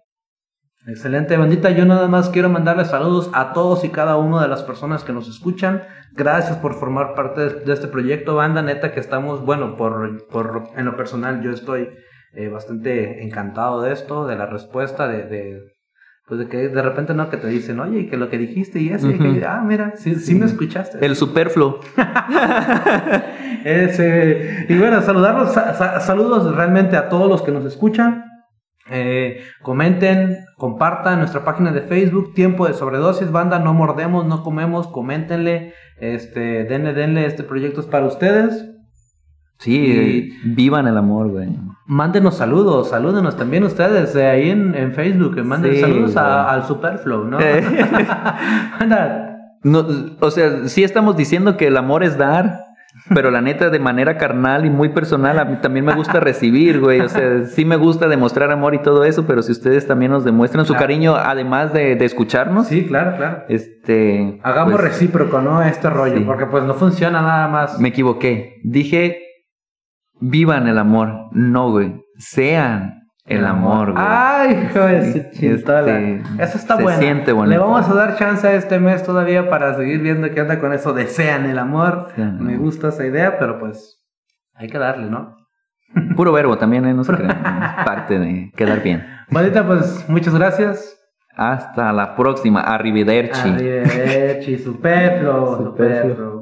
Speaker 3: Excelente, bandita. Yo nada más quiero mandarles saludos a todos y cada una de las personas que nos escuchan. Gracias por formar parte de, este proyecto, banda. Neta que estamos, bueno, por, por en lo personal, yo estoy eh, bastante encantado de esto, de la respuesta, de, de, pues de que de repente no que te dicen, oye, y que lo que dijiste y eso, y que, ah, mira, sí, sí me escuchaste.
Speaker 2: El superfluo. <laughs>
Speaker 3: Ese, y bueno, saludarlos, sa- sa- saludos realmente a todos los que nos escuchan. Eh, comenten, compartan nuestra página de Facebook, Tiempo de Sobredosis, banda, no mordemos, no comemos, coméntenle, este, denle, denle, este proyecto es para ustedes.
Speaker 2: Sí, eh, vivan el amor, güey.
Speaker 3: Mándenos saludos, salúdenos también ustedes eh, ahí en, en Facebook, eh, manden
Speaker 2: Sí,
Speaker 3: saludos a- al Superflow, ¿no?
Speaker 2: Eh. <laughs> No, o sea, sí estamos diciendo que el amor es dar, pero la neta de manera carnal y muy personal, a mí también me gusta recibir, güey. O sea, sí me gusta demostrar amor y todo eso, pero si ustedes también nos demuestran su cariño, además de, de escucharnos,
Speaker 3: sí, claro, claro.
Speaker 2: este...
Speaker 3: Hagamos
Speaker 2: pues,
Speaker 3: recíproco, ¿no? Este rollo,
Speaker 2: sí.
Speaker 3: porque pues no funciona nada más.
Speaker 2: Me equivoqué. Dije, vivan el amor. No, güey. Sean el amor, güey.
Speaker 3: Ay, hijo de
Speaker 2: Sí, este,
Speaker 3: Eso está
Speaker 2: se
Speaker 3: bueno.
Speaker 2: siente bonito.
Speaker 3: Le vamos a dar chance a este mes todavía para seguir viendo qué anda con eso. Desean el amor. Me gusta esa idea, pero pues hay que darle, ¿no? <laughs>
Speaker 2: Puro verbo también, ¿eh? No se crean. Es parte de quedar bien.
Speaker 3: Bonita, pues muchas gracias.
Speaker 2: Hasta la próxima. Arrivederci.
Speaker 3: Arrivederci,
Speaker 2: Superfluo.
Speaker 3: superfluo.